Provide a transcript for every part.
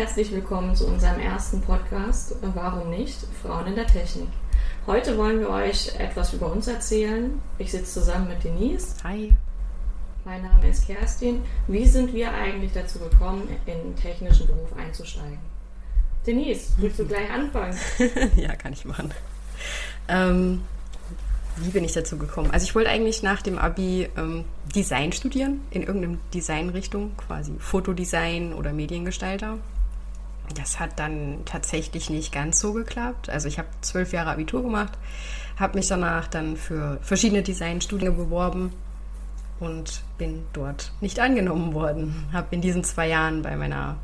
herzlich willkommen zu unserem ersten Podcast Warum nicht? Frauen in der Technik. Heute wollen wir euch etwas über uns erzählen. Ich sitze zusammen mit Denise. Hi. Mein Name ist Kerstin. Wie sind wir eigentlich dazu gekommen, in den technischen Beruf einzusteigen? Denise, willst du gleich anfangen? ja, kann ich machen. Ähm, wie bin ich dazu gekommen? Also ich wollte eigentlich nach dem Abi ähm, Design studieren, in irgendeiner Designrichtung, quasi Fotodesign oder Mediengestalter. Das hat dann tatsächlich nicht ganz so geklappt. Also ich habe zwölf Jahre Abitur gemacht, habe mich danach dann für verschiedene Designstudien beworben und bin dort nicht angenommen worden. Habe in diesen zwei Jahren bei meiner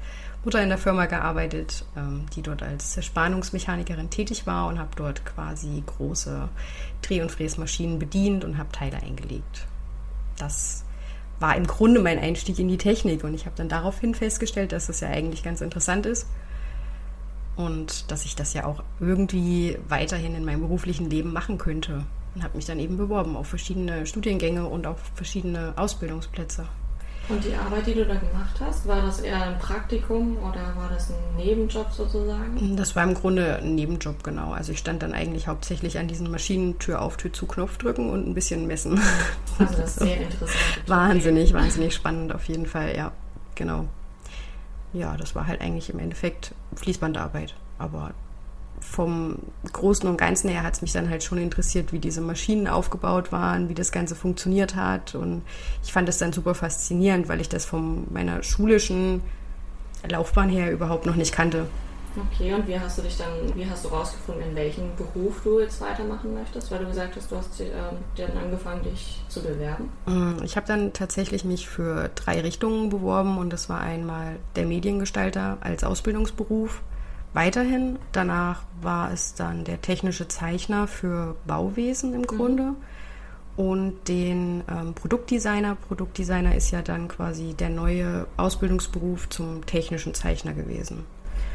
Mutter in der Firma gearbeitet, ähm, die dort als Spannungsmechanikerin tätig war und habe dort quasi große Dreh- und Fräsmaschinen bedient und habe Teile eingelegt. Das war im Grunde mein Einstieg in die Technik und ich habe dann daraufhin festgestellt, dass das ja eigentlich ganz interessant ist und dass ich das ja auch irgendwie weiterhin in meinem beruflichen Leben machen könnte und habe mich dann eben beworben auf verschiedene Studiengänge und auf verschiedene Ausbildungsplätze. Und die Arbeit, die du da gemacht hast, war das eher ein Praktikum oder war das ein Nebenjob sozusagen? Das war im Grunde ein Nebenjob, genau. Also ich stand dann eigentlich hauptsächlich an diesen Maschinen Tür auf, Tür zu, Knopf drücken und ein bisschen messen. Also das ist sehr interessant. wahnsinnig, wahnsinnig spannend auf jeden Fall, ja, genau. Ja, das war halt eigentlich im Endeffekt Fließbandarbeit. Aber vom Großen und Ganzen her hat es mich dann halt schon interessiert, wie diese Maschinen aufgebaut waren, wie das Ganze funktioniert hat. Und ich fand das dann super faszinierend, weil ich das von meiner schulischen Laufbahn her überhaupt noch nicht kannte. Okay, und wie hast du dich dann, wie hast du rausgefunden, in welchem Beruf du jetzt weitermachen möchtest? Weil du gesagt hast, du hast äh, dann angefangen, dich zu bewerben. Mm, ich habe dann tatsächlich mich für drei Richtungen beworben und das war einmal der Mediengestalter als Ausbildungsberuf weiterhin. Danach war es dann der technische Zeichner für Bauwesen im mhm. Grunde. Mhm. Und den ähm, Produktdesigner. Produktdesigner ist ja dann quasi der neue Ausbildungsberuf zum technischen Zeichner gewesen.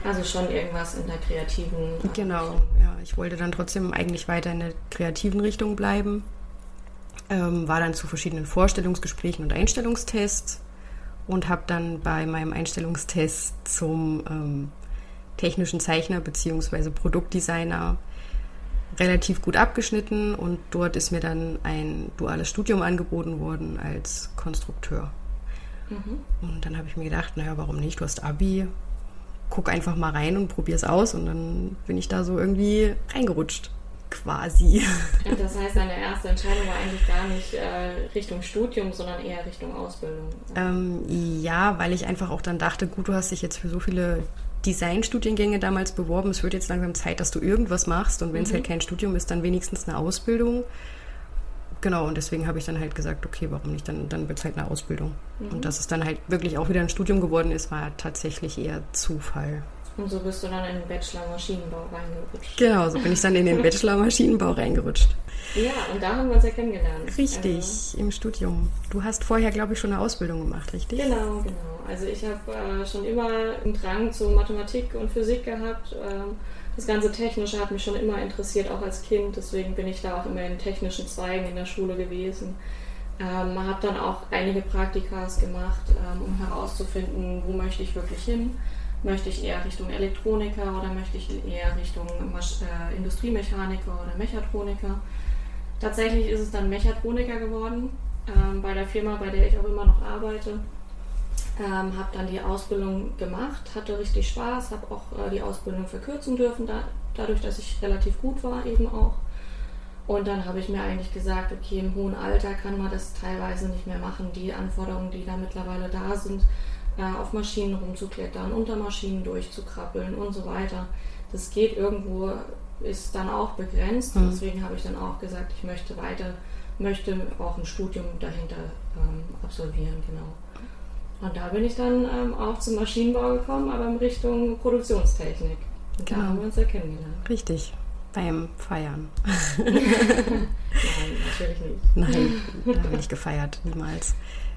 Also schon irgendwas in der kreativen. Genau, ja. Ich wollte dann trotzdem eigentlich weiter in der kreativen Richtung bleiben. Ähm, war dann zu verschiedenen Vorstellungsgesprächen und Einstellungstests und habe dann bei meinem Einstellungstest zum ähm, technischen Zeichner bzw. Produktdesigner relativ gut abgeschnitten und dort ist mir dann ein duales Studium angeboten worden als Konstrukteur. Mhm. Und dann habe ich mir gedacht, naja, warum nicht? Du hast Abi, guck einfach mal rein und probier es aus und dann bin ich da so irgendwie reingerutscht. Quasi. Das heißt, deine erste Entscheidung war eigentlich gar nicht äh, Richtung Studium, sondern eher Richtung Ausbildung. Ähm, ja, weil ich einfach auch dann dachte, gut, du hast dich jetzt für so viele Designstudiengänge damals beworben. Es wird jetzt langsam Zeit, dass du irgendwas machst und wenn es mhm. halt kein Studium ist, dann wenigstens eine Ausbildung. Genau, und deswegen habe ich dann halt gesagt, okay, warum nicht? Dann, dann wird es halt eine Ausbildung. Mhm. Und dass es dann halt wirklich auch wieder ein Studium geworden ist, war tatsächlich eher Zufall. Und so bist du dann in den Bachelor Maschinenbau reingerutscht. Genau, so bin ich dann in den Bachelor Maschinenbau reingerutscht. Ja, und da haben wir uns ja kennengelernt. Richtig, also. im Studium. Du hast vorher, glaube ich, schon eine Ausbildung gemacht, richtig? Genau, genau. Also ich habe äh, schon immer einen Drang zu Mathematik und Physik gehabt. Ähm, das ganze Technische hat mich schon immer interessiert, auch als Kind. Deswegen bin ich da auch immer in technischen Zweigen in der Schule gewesen. Ähm, habe dann auch einige Praktikas gemacht, ähm, um herauszufinden, wo möchte ich wirklich hin. Möchte ich eher Richtung Elektroniker oder möchte ich eher Richtung äh, Industriemechaniker oder Mechatroniker? Tatsächlich ist es dann Mechatroniker geworden, ähm, bei der Firma, bei der ich auch immer noch arbeite. Ähm, habe dann die Ausbildung gemacht, hatte richtig Spaß, habe auch äh, die Ausbildung verkürzen dürfen, da, dadurch, dass ich relativ gut war eben auch. Und dann habe ich mir eigentlich gesagt, okay, im hohen Alter kann man das teilweise nicht mehr machen. Die Anforderungen, die da mittlerweile da sind, äh, auf Maschinen rumzuklettern, unter Maschinen durchzukrabbeln und so weiter. Das geht irgendwo, ist dann auch begrenzt. Mhm. Deswegen habe ich dann auch gesagt, ich möchte weiter, möchte auch ein Studium dahinter ähm, absolvieren, genau. Und da bin ich dann ähm, auch zum Maschinenbau gekommen, aber in Richtung Produktionstechnik. Und genau. da haben wir uns ja kennengelernt. Richtig. Beim Feiern. Nein, natürlich nicht. Nein, da habe ich nicht gefeiert, niemals.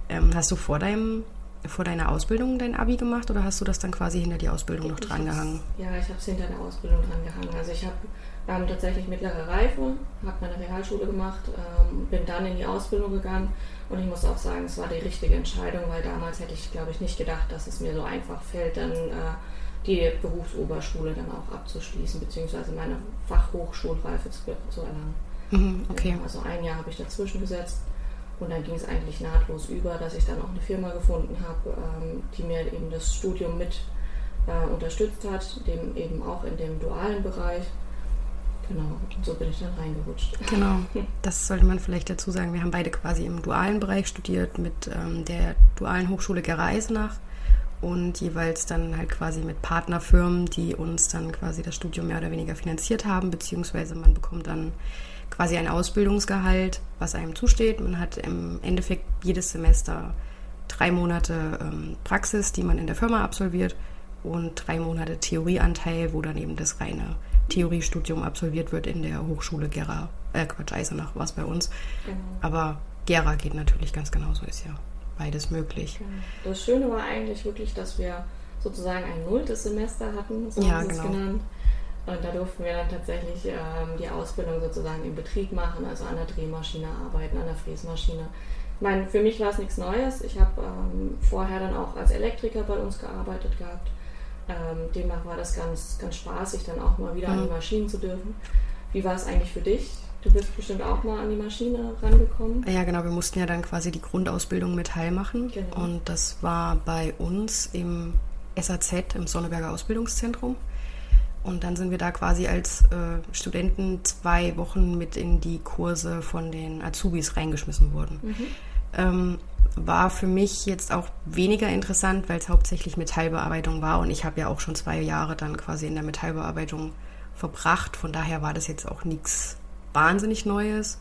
Ähm, hast du vor deinem vor deiner Ausbildung dein Abi gemacht oder hast du das dann quasi hinter die Ausbildung noch drangehangen? Ja, ich habe es hinter der Ausbildung drangehangen. Also ich habe ähm, tatsächlich mittlere Reife, habe meine Realschule gemacht, ähm, bin dann in die Ausbildung gegangen und ich muss auch sagen, es war die richtige Entscheidung, weil damals hätte ich, glaube ich, nicht gedacht, dass es mir so einfach fällt, dann äh, die Berufsoberschule dann auch abzuschließen, beziehungsweise meine Fachhochschulreife zu, zu erlangen. Mhm, okay. Also ein Jahr habe ich dazwischen gesetzt und dann ging es eigentlich nahtlos über, dass ich dann auch eine Firma gefunden habe, ähm, die mir eben das Studium mit äh, unterstützt hat, dem eben auch in dem dualen Bereich. Genau, und so bin ich dann reingerutscht. Genau, das sollte man vielleicht dazu sagen. Wir haben beide quasi im dualen Bereich studiert mit ähm, der dualen Hochschule Gera Eisenach und jeweils dann halt quasi mit Partnerfirmen, die uns dann quasi das Studium mehr oder weniger finanziert haben, beziehungsweise man bekommt dann quasi ein Ausbildungsgehalt, was einem zusteht. Man hat im Endeffekt jedes Semester drei Monate ähm, Praxis, die man in der Firma absolviert und drei Monate Theorieanteil, wo dann eben das reine Theoriestudium absolviert wird in der Hochschule Gera, äh Quatsch, Eisenach war es bei uns. Genau. Aber Gera geht natürlich ganz genauso, ist ja beides möglich. Genau. Das Schöne war eigentlich wirklich, dass wir sozusagen ein nulltes Semester hatten, so ja, genau. genannt. Und da durften wir dann tatsächlich ähm, die Ausbildung sozusagen im Betrieb machen, also an der Drehmaschine arbeiten, an der Fräsmaschine. Ich meine, für mich war es nichts Neues. Ich habe ähm, vorher dann auch als Elektriker bei uns gearbeitet gehabt. Ähm, demnach war das ganz, ganz spaßig, dann auch mal wieder mhm. an die Maschinen zu dürfen. Wie war es eigentlich für dich? Du bist bestimmt auch mal an die Maschine rangekommen. Ja, genau. Wir mussten ja dann quasi die Grundausbildung mit Heil machen. Genau. Und das war bei uns im SAZ, im Sonneberger Ausbildungszentrum. Und dann sind wir da quasi als äh, Studenten zwei Wochen mit in die Kurse von den Azubis reingeschmissen worden. Mhm. Ähm, war für mich jetzt auch weniger interessant, weil es hauptsächlich Metallbearbeitung war und ich habe ja auch schon zwei Jahre dann quasi in der Metallbearbeitung verbracht. Von daher war das jetzt auch nichts wahnsinnig Neues.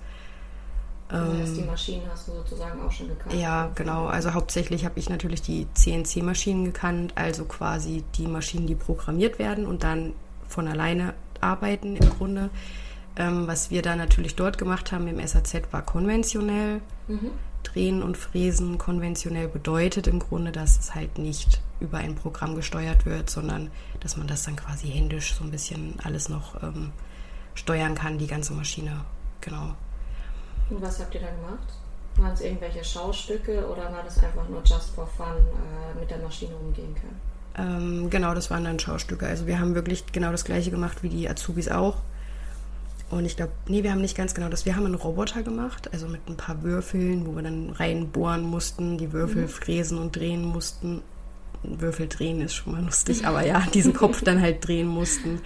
Das heißt, ähm, die Maschinen hast du sozusagen auch schon gekannt? Ja, genau. Also hauptsächlich habe ich natürlich die CNC-Maschinen gekannt, also quasi die Maschinen, die programmiert werden und dann von alleine arbeiten im Grunde. Ähm, was wir da natürlich dort gemacht haben im SAZ war konventionell. Mhm. Drehen und Fräsen konventionell bedeutet im Grunde, dass es halt nicht über ein Programm gesteuert wird, sondern dass man das dann quasi händisch so ein bisschen alles noch ähm, steuern kann, die ganze Maschine. Genau. Und was habt ihr da gemacht? Waren es irgendwelche Schaustücke oder war das einfach nur just for fun äh, mit der Maschine umgehen können? Ähm, genau, das waren dann Schaustücke. Also wir haben wirklich genau das gleiche gemacht wie die Azubis auch. Und ich glaube, nee, wir haben nicht ganz genau das. Wir haben einen Roboter gemacht, also mit ein paar Würfeln, wo wir dann reinbohren mussten, die Würfel mhm. fräsen und drehen mussten. Würfel drehen ist schon mal lustig, aber ja, diesen Kopf dann halt drehen mussten.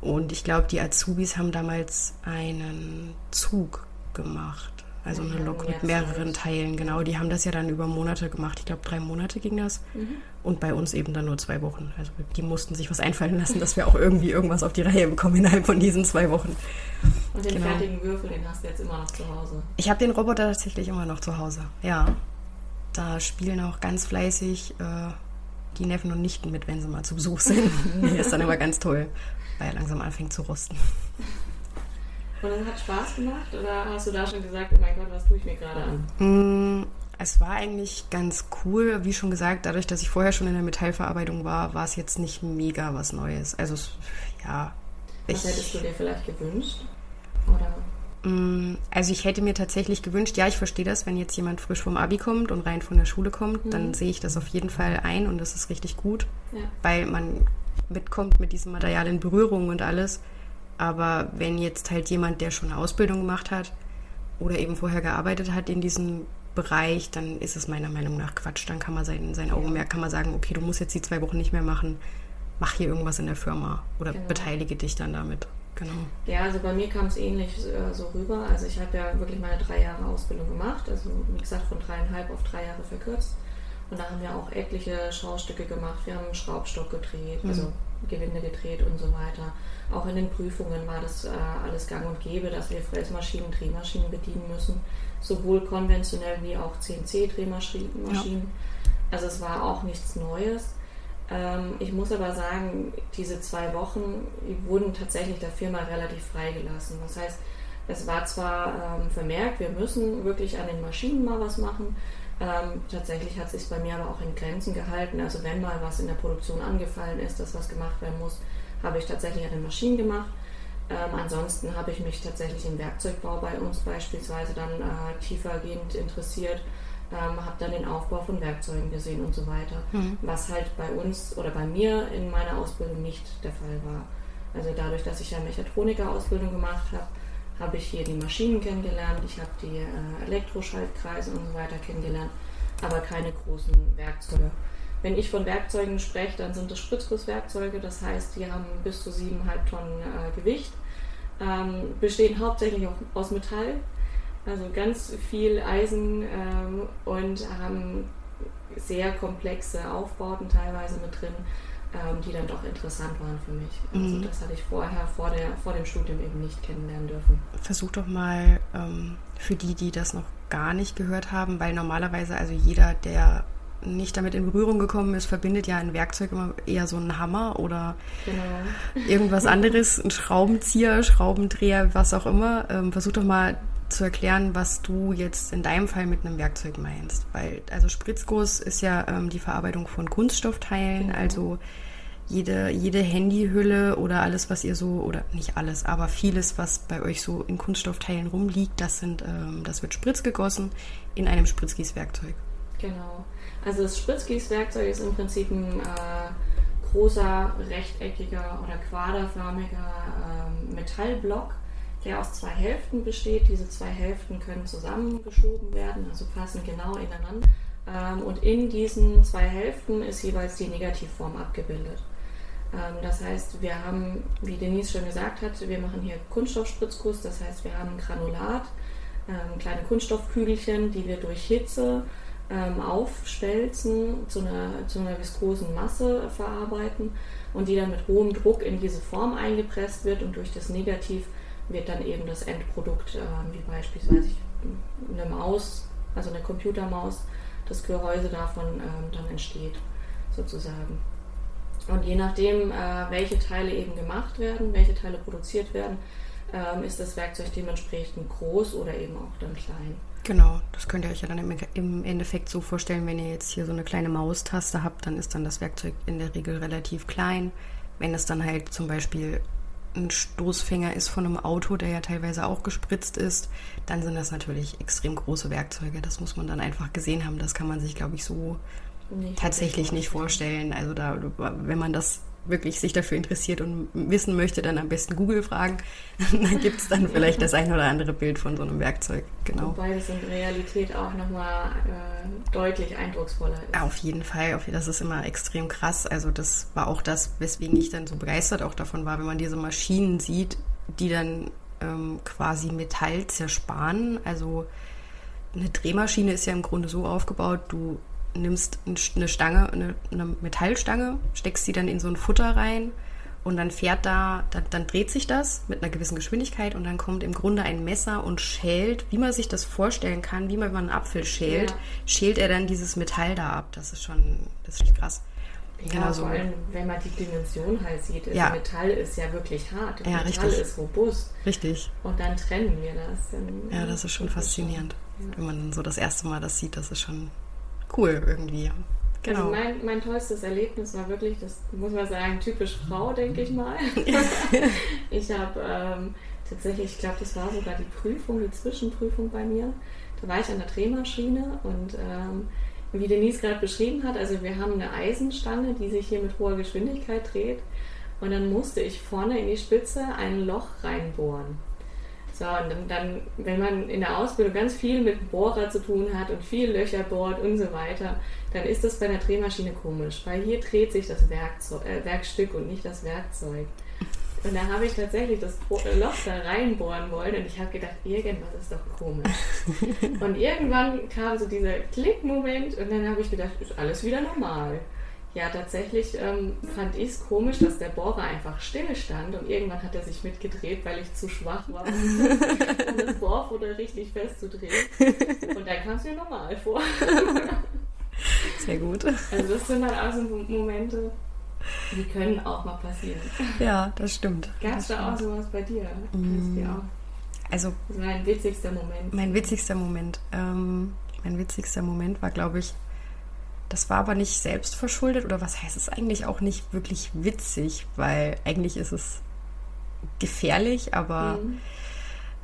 Und ich glaube, die Azubis haben damals einen Zug gemacht. Also eine Lok mit mehreren Teilen, genau. Die haben das ja dann über Monate gemacht. Ich glaube, drei Monate ging das. Mhm. Und bei uns eben dann nur zwei Wochen. Also die mussten sich was einfallen lassen, dass wir auch irgendwie irgendwas auf die Reihe bekommen innerhalb von diesen zwei Wochen. Und den genau. fertigen Würfel, den hast du jetzt immer noch zu Hause? Ich habe den Roboter tatsächlich immer noch zu Hause, ja. Da spielen auch ganz fleißig äh, die Neffen und Nichten mit, wenn sie mal zu Besuch sind. nee, ist dann immer ganz toll, weil er langsam anfängt zu rosten. Und es hat Spaß gemacht oder hast du da schon gesagt, oh mein Gott, was tue ich mir gerade an? Es war eigentlich ganz cool. Wie schon gesagt, dadurch, dass ich vorher schon in der Metallverarbeitung war, war es jetzt nicht mega was Neues. Also, ja. Was ich, hättest du dir vielleicht gewünscht? Oder? Mm, also ich hätte mir tatsächlich gewünscht, ja, ich verstehe das, wenn jetzt jemand frisch vom Abi kommt und rein von der Schule kommt, mhm. dann sehe ich das auf jeden Fall ein und das ist richtig gut, ja. weil man mitkommt mit diesem Material in Berührung und alles. Aber wenn jetzt halt jemand, der schon eine Ausbildung gemacht hat oder eben vorher gearbeitet hat in diesem Bereich, dann ist es meiner Meinung nach Quatsch. Dann kann man sein, sein Augenmerk, kann man sagen, okay, du musst jetzt die zwei Wochen nicht mehr machen, mach hier irgendwas in der Firma oder genau. beteilige dich dann damit. Genau. Ja, also bei mir kam es ähnlich äh, so rüber. Also ich habe ja wirklich meine drei Jahre Ausbildung gemacht, also wie gesagt von dreieinhalb auf drei Jahre verkürzt. Und da haben wir auch etliche Schaustücke gemacht. Wir haben einen Schraubstock gedreht, mhm. also Gewinde gedreht und so weiter. Auch in den Prüfungen war das äh, alles gang und gäbe, dass wir Fräsmaschinen, Drehmaschinen bedienen müssen, sowohl konventionell wie auch CNC-Drehmaschinen. Ja. Also es war auch nichts Neues. Ähm, ich muss aber sagen, diese zwei Wochen wurden tatsächlich der Firma relativ freigelassen. Das heißt, es war zwar ähm, vermerkt, wir müssen wirklich an den Maschinen mal was machen, ähm, tatsächlich hat es sich bei mir aber auch in Grenzen gehalten. Also wenn mal was in der Produktion angefallen ist, dass was gemacht werden muss, habe ich tatsächlich an den Maschinen gemacht. Ähm, ansonsten habe ich mich tatsächlich im Werkzeugbau bei uns beispielsweise dann äh, tiefergehend interessiert. ähm, habe dann den Aufbau von Werkzeugen gesehen und so weiter, mhm. was halt bei uns oder bei mir in meiner Ausbildung nicht der Fall war. Also dadurch, dass ich ja Mechatroniker-Ausbildung gemacht habe, habe ich hier die Maschinen kennengelernt, ich habe die äh, Elektroschaltkreise und so weiter kennengelernt, aber keine großen Werkzeuge. Wenn ich von Werkzeugen spreche, dann sind das Spritzgusswerkzeuge, das heißt, die haben bis zu 7,5 Tonnen äh, Gewicht, ähm, bestehen hauptsächlich auch aus Metall, also ganz viel Eisen ähm, und haben sehr komplexe Aufbauten teilweise mit drin, ähm, die dann doch interessant waren für mich. Also mhm. das hatte ich vorher vor, der, vor dem Studium eben nicht kennenlernen dürfen. Versuch doch mal ähm, für die, die das noch gar nicht gehört haben, weil normalerweise also jeder, der nicht damit in Berührung gekommen ist, verbindet ja ein Werkzeug immer eher so einen Hammer oder genau. irgendwas anderes, ein Schraubenzieher, Schraubendreher, was auch immer. Ähm, versuch doch mal zu erklären, was du jetzt in deinem Fall mit einem Werkzeug meinst. Weil, also Spritzguss ist ja ähm, die Verarbeitung von Kunststoffteilen, genau. also jede, jede Handyhülle oder alles, was ihr so, oder nicht alles, aber vieles, was bei euch so in Kunststoffteilen rumliegt, das sind, ähm, das wird spritzgegossen in einem Spritzgießwerkzeug. Genau. Also das Spritzgießwerkzeug ist im Prinzip ein äh, großer, rechteckiger oder quaderförmiger äh, Metallblock, der aus zwei Hälften besteht. Diese zwei Hälften können zusammengeschoben werden, also passen genau ineinander. Ähm, und in diesen zwei Hälften ist jeweils die Negativform abgebildet. Ähm, das heißt, wir haben, wie Denise schon gesagt hat, wir machen hier Kunststoffspritzguss, das heißt, wir haben ein Granulat, ähm, kleine Kunststoffkügelchen, die wir durch Hitze aufstelzen, zu einer, zu einer viskosen Masse verarbeiten und die dann mit hohem Druck in diese Form eingepresst wird und durch das Negativ wird dann eben das Endprodukt, wie beispielsweise eine Maus, also eine Computermaus, das Gehäuse davon dann entsteht, sozusagen. Und je nachdem, äh, welche Teile eben gemacht werden, welche Teile produziert werden, ähm, ist das Werkzeug dementsprechend groß oder eben auch dann klein. Genau, das könnt ihr euch ja dann im, Endeffekt so vorstellen, wenn ihr jetzt hier so eine kleine Maustaste habt, dann ist dann das Werkzeug in der Regel relativ klein. Wenn es dann halt zum Beispiel ein Stoßfänger ist von einem Auto, der ja teilweise auch gespritzt ist, dann sind das natürlich extrem große Werkzeuge. Das muss man dann einfach gesehen haben. Das kann man sich, glaube ich, so nicht tatsächlich nicht vorstellen. Also da, wenn man das wirklich sich dafür interessiert und wissen möchte, dann am besten Google fragen. dann gibt es dann vielleicht das ein oder andere Bild von so einem Werkzeug. Genau. Wobei es in Realität auch nochmal äh, deutlich eindrucksvoller ist. Auf jeden Fall. Das ist immer extrem krass. Also das war auch das, weswegen ich dann so begeistert auch davon war, wenn man diese Maschinen sieht, die dann ähm, quasi Metall zersparen. Also eine Drehmaschine ist ja im Grunde so aufgebaut, du nimmst eine Stange, eine, eine, Metallstange, steckst sie dann in so ein Futter rein und dann fährt da, dann, dann, dreht sich das mit einer gewissen Geschwindigkeit und dann kommt im Grunde ein Messer und schält, wie man sich das vorstellen kann, wie man, wenn man einen Apfel schält, ja. schält er dann dieses Metall da ab. Das ist schon, das ist krass. Ja, genau so. vor allem, wenn man die Dimension halt sieht, ja. Metall ist ja wirklich hart. Ja, Metall richtig. ist robust. Richtig. Und dann trennen wir das. Ja, das ist schon faszinierend. Schon, wenn man so das erste Mal das sieht, das ist schon cool irgendwie. Genau. Also mein, mein tollstes Erlebnis war wirklich, das muss man sagen, typisch Frau, denke ich mal. ich habe ähm, tatsächlich, ich glaube, das war sogar die Prüfung, die Zwischenprüfung bei mir. Da war ich an der Drehmaschine und ähm, wie Denise gerade beschrieben hat, also wir haben eine Eisenstange, die sich hier mit hoher Geschwindigkeit dreht. Und dann musste ich vorne in die Spitze ein Loch reinbohren. So, und dann, wenn man in der Ausbildung ganz viel mit Bohrer zu tun hat und viel Löcher bohrt und so weiter, dann ist das bei einer Drehmaschine komisch, weil hier dreht sich das Werkzeug, äh, Werkstück und nicht das Werkzeug. Und da habe ich tatsächlich das äh, Loch da reinbohren wollen und ich habe gedacht, irgendwas ist doch komisch. und irgendwann kam so dieser Klickmoment und dann habe ich gedacht, ist alles wieder normal. Ja, tatsächlich ähm, fand ich es komisch, dass der Bohrer einfach still stand und irgendwann hat er sich mitgedreht, weil ich zu schwach war, um das Bohrfutter richtig festzudrehen. Und dann kam es mir normal vor. Sehr gut. Also das sind dann auch so Momente, die können auch mal passieren. Ja, das stimmt. Gab es da auch sowas bei dir? Mm. Also, das war mein witzigster Moment. Mein witzigster Moment. Ähm, mein witzigster Moment war, glaube ich, das war aber nicht selbst verschuldet oder was heißt es eigentlich auch nicht wirklich witzig, weil eigentlich ist es gefährlich, aber mhm.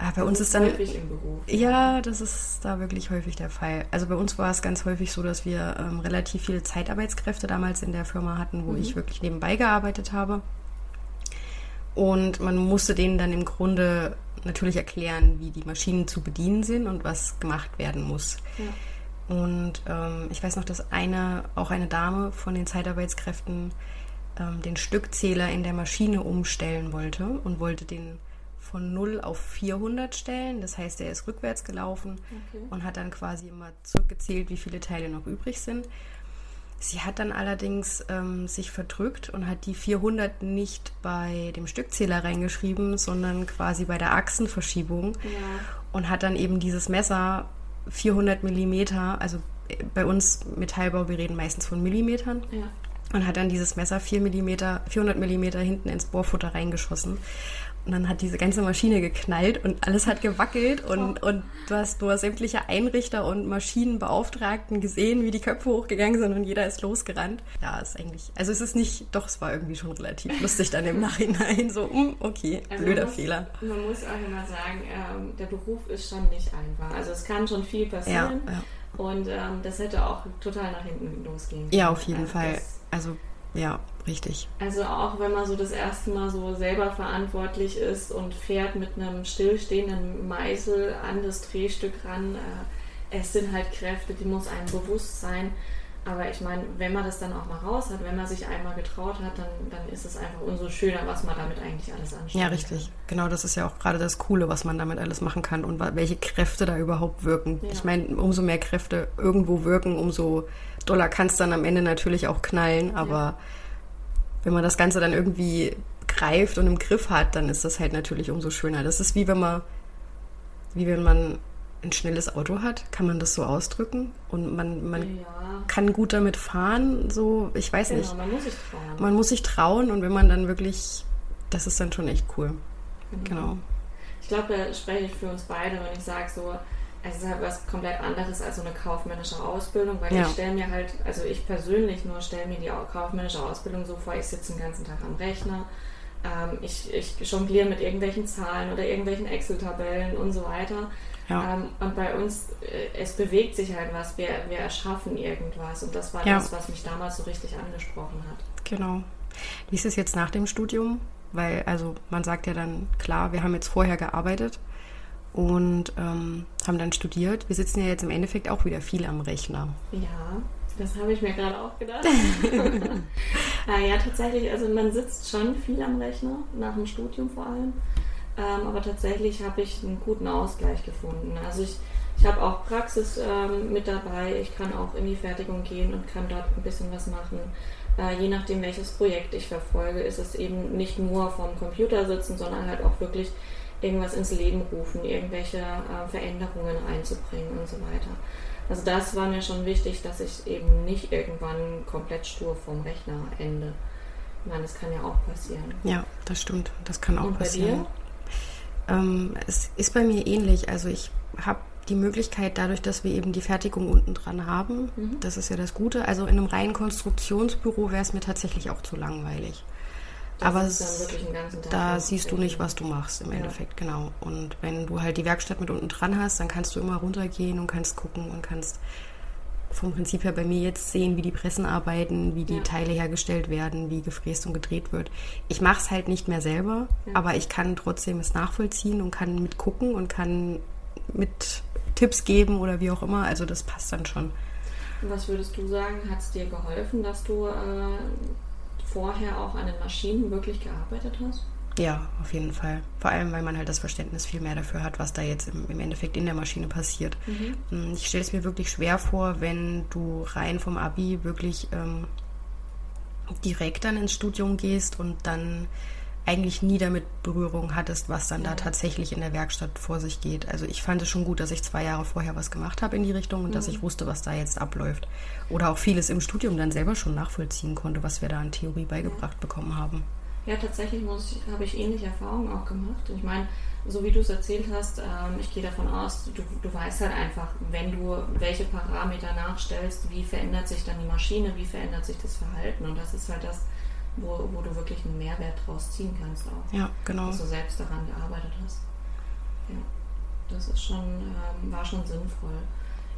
Ah, bei uns ist dann. Häufig im Beruf. Ja, das ist da wirklich häufig der Fall. Also bei uns war es ganz häufig so, dass wir ähm, relativ viele Zeitarbeitskräfte damals in der Firma hatten, wo mhm. ich wirklich nebenbei gearbeitet habe. Und man musste denen dann im Grunde natürlich erklären, wie die Maschinen zu bedienen sind und was gemacht werden muss. Ja. Und ähm, ich weiß noch, dass eine, auch eine Dame von den Zeitarbeitskräften ähm, den Stückzähler in der Maschine umstellen wollte und wollte den von 0 auf 400 stellen. Das heißt, er ist rückwärts gelaufen okay. und hat dann quasi immer zurückgezählt, wie viele Teile noch übrig sind. Sie hat dann allerdings ähm, sich verdrückt und hat die 400 nicht bei dem Stückzähler reingeschrieben, sondern quasi bei der Achsenverschiebung ja. und hat dann eben dieses Messer 400 Millimeter, also äh, bei uns Metallbau, wir reden meistens von Millimetern, ja. und hat dann dieses Messer 4 Millimeter, 400 Millimeter hinten ins Bohrfutter reingeschossen. Und dann hat diese ganze Maschine geknallt und alles hat gewackelt und, oh. und du hast nur sämtliche Einrichter und Maschinenbeauftragten gesehen, wie die Köpfe hochgegangen sind und jeder ist losgerannt. Ja, ist eigentlich, also es ist nicht, doch, es war irgendwie schon relativ lustig dann im Nachhinein, so, mm, okay, also blöder muss, Fehler. Man muss auch immer sagen, ähm, der Beruf ist schon nicht einfach. Also es kann schon viel passieren ja, ja. und ähm, das hätte auch total nach hinten losgehen können. Ja, auf jeden also Fall. Also ja, richtig. Also auch wenn man so das erste Mal so selber verantwortlich ist und fährt mit einem stillstehenden Meißel an das Drehstück ran, äh, es sind halt Kräfte, die muss einem bewusst sein. Aber ich meine, wenn man das dann auch mal raus hat, wenn man sich einmal getraut hat, dann, dann ist es einfach umso schöner, was man damit eigentlich alles anstellt. Ja, richtig. Genau, das ist ja auch gerade das Coole, was man damit alles machen kann und welche Kräfte da überhaupt wirken. Ja. Ich meine, umso mehr Kräfte irgendwo wirken, umso doller kann es dann am Ende natürlich auch knallen. Aber ja. Wenn man das Ganze dann irgendwie greift und im Griff hat, dann ist das halt natürlich umso schöner. Das ist wie wenn man, wie wenn man ein schnelles Auto hat, kann man das so ausdrücken und man, man ja. kann gut damit fahren, so, ich weiß genau, nicht. Man muss sich trauen. Man muss sich trauen und wenn man dann wirklich, das ist dann schon echt cool. Genau. genau. Ich glaube, da spreche ich für uns beide, wenn ich sage so, es ist halt was komplett anderes als so eine kaufmännische Ausbildung, weil ja. ich stelle mir halt, also ich persönlich nur stelle mir die kaufmännische Ausbildung so vor, ich sitze den ganzen Tag am Rechner, ähm, ich, ich jongliere mit irgendwelchen Zahlen oder irgendwelchen Excel-Tabellen und so weiter. Ja. Ähm, und bei uns, äh, es bewegt sich halt was, wir, wir erschaffen irgendwas. Und das war ja. das, was mich damals so richtig angesprochen hat. Genau. Wie ist es jetzt nach dem Studium? Weil, also man sagt ja dann, klar, wir haben jetzt vorher gearbeitet und ähm, haben dann studiert. Wir sitzen ja jetzt im Endeffekt auch wieder viel am Rechner. Ja, das habe ich mir gerade auch gedacht. ja, tatsächlich, also man sitzt schon viel am Rechner, nach dem Studium vor allem. Ähm, aber tatsächlich habe ich einen guten Ausgleich gefunden. Also ich, ich habe auch Praxis ähm, mit dabei. Ich kann auch in die Fertigung gehen und kann dort ein bisschen was machen. Äh, je nachdem, welches Projekt ich verfolge, ist es eben nicht nur vom Computer sitzen, sondern halt auch wirklich irgendwas ins Leben rufen, irgendwelche äh, Veränderungen einzubringen und so weiter. Also das war mir schon wichtig, dass ich eben nicht irgendwann komplett stur vom Rechner ende. Ich meine, das kann ja auch passieren. Ja, das stimmt. Das kann auch und passieren. Ähm, es ist bei mir ähnlich. Also ich habe die Möglichkeit, dadurch, dass wir eben die Fertigung unten dran haben, mhm. das ist ja das Gute. Also in einem reinen Konstruktionsbüro wäre es mir tatsächlich auch zu langweilig. Das Aber es, da siehst du nicht, was du machst im ja. Endeffekt, genau. Und wenn du halt die Werkstatt mit unten dran hast, dann kannst du immer runtergehen und kannst gucken und kannst vom Prinzip her bei mir jetzt sehen, wie die Pressen arbeiten, wie die ja. Teile hergestellt werden, wie gefräst und gedreht wird. Ich mache es halt nicht mehr selber, ja. aber ich kann trotzdem es nachvollziehen und kann mitgucken und kann mit Tipps geben oder wie auch immer. Also das passt dann schon. Was würdest du sagen, hat es dir geholfen, dass du äh, vorher auch an den Maschinen wirklich gearbeitet hast? Ja, auf jeden Fall. Vor allem, weil man halt das Verständnis viel mehr dafür hat, was da jetzt im, im Endeffekt in der Maschine passiert. Mhm. Hm, ich stelle es mir wirklich schwer vor, wenn du rein vom Abi wirklich ähm, direkt dann ins Studium gehst und dann eigentlich nie damit Berührung hattest, was dann da tatsächlich in der Werkstatt vor sich geht. Also ich fand es schon gut, dass ich zwei Jahre vorher was gemacht habe in die Richtung und mhm. dass ich wusste, was da jetzt abläuft. Oder auch vieles im Studium dann selber schon nachvollziehen konnte, was wir da an Theorie beigebracht ja. bekommen haben. Ja, tatsächlich muss ich, habe ich ähnliche Erfahrungen auch gemacht. Ich meine, so wie du es erzählt hast, ähm, ich gehe davon aus, du, du weißt halt einfach, wenn du welche Parameter nachstellst, wie verändert sich dann die Maschine, wie verändert sich das Verhalten. Und das ist halt das, wo, wo du wirklich einen Mehrwert draus ziehen kannst auch. Ja, genau. Dass du selbst daran gearbeitet hast. ja. Das ist schon, ähm, war schon sinnvoll.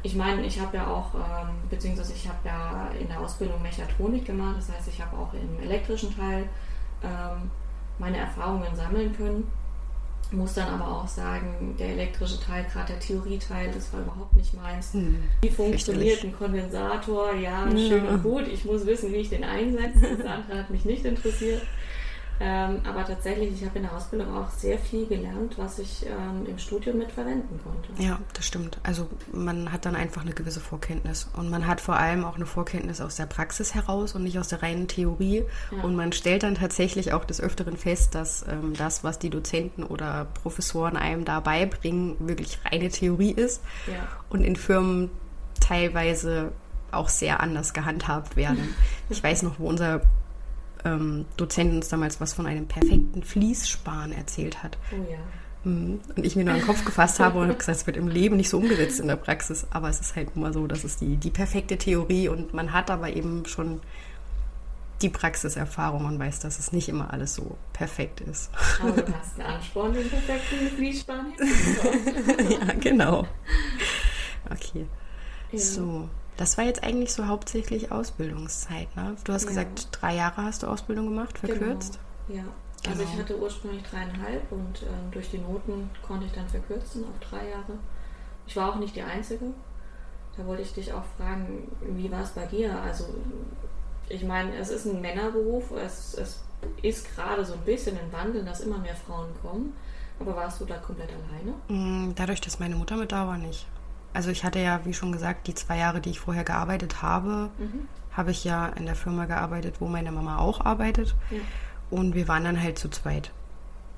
Ich meine, ich habe ja auch, ähm, beziehungsweise ich habe ja in der Ausbildung Mechatronik gemacht, das heißt, ich habe auch im elektrischen Teil ähm, meine Erfahrungen sammeln können. Muss dann aber auch sagen, der elektrische Teil, gerade der Theorieteil, das war überhaupt nicht meins. Hm, wie funktioniert ein Kondensator? Ja, ja, schön und gut. Ich muss wissen, wie ich den einsetze. Das andere hat mich nicht interessiert. Ähm, aber tatsächlich, ich habe in der Ausbildung auch sehr viel gelernt, was ich ähm, im Studium mit verwenden konnte. Ja, das stimmt. Also man hat dann einfach eine gewisse Vorkenntnis. Und man hat vor allem auch eine Vorkenntnis aus der Praxis heraus und nicht aus der reinen Theorie. Ja. Und man stellt dann tatsächlich auch des Öfteren fest, dass ähm, das, was die Dozenten oder Professoren einem da beibringen, wirklich reine Theorie ist. Ja. Und in Firmen teilweise auch sehr anders gehandhabt werden. Ich weiß noch, wo unser ähm, Dozent uns damals was von einem perfekten Fließspan erzählt hat. Oh ja. Mhm. Und ich mir nur den Kopf gefasst habe und habe gesagt, es wird im Leben nicht so umgesetzt in der Praxis. Aber es ist halt immer so, das ist die, die perfekte Theorie und man hat aber eben schon die Praxiserfahrung und weiß, dass es nicht immer alles so perfekt ist. Aber du hast einen Ansporn, den perfekten Fließspan Ja, genau. Okay. Ja. So. Das war jetzt eigentlich so hauptsächlich Ausbildungszeit, ne? Du hast ja. gesagt, drei Jahre hast du Ausbildung gemacht, verkürzt? Genau. Ja. Also genau. ich hatte ursprünglich dreieinhalb und äh, durch die Noten konnte ich dann verkürzen auf drei Jahre. Ich war auch nicht die Einzige. Da wollte ich dich auch fragen, wie war es bei dir? Also ich meine, es ist ein Männerberuf, es, es ist gerade so ein bisschen ein Wandel, dass immer mehr Frauen kommen. Aber warst du da komplett alleine? Mm, dadurch, dass meine Mutter mit da war, nicht. Also ich hatte ja, wie schon gesagt, die zwei Jahre, die ich vorher gearbeitet habe, mhm. habe ich ja in der Firma gearbeitet, wo meine Mama auch arbeitet. Ja. Und wir waren dann halt zu zweit.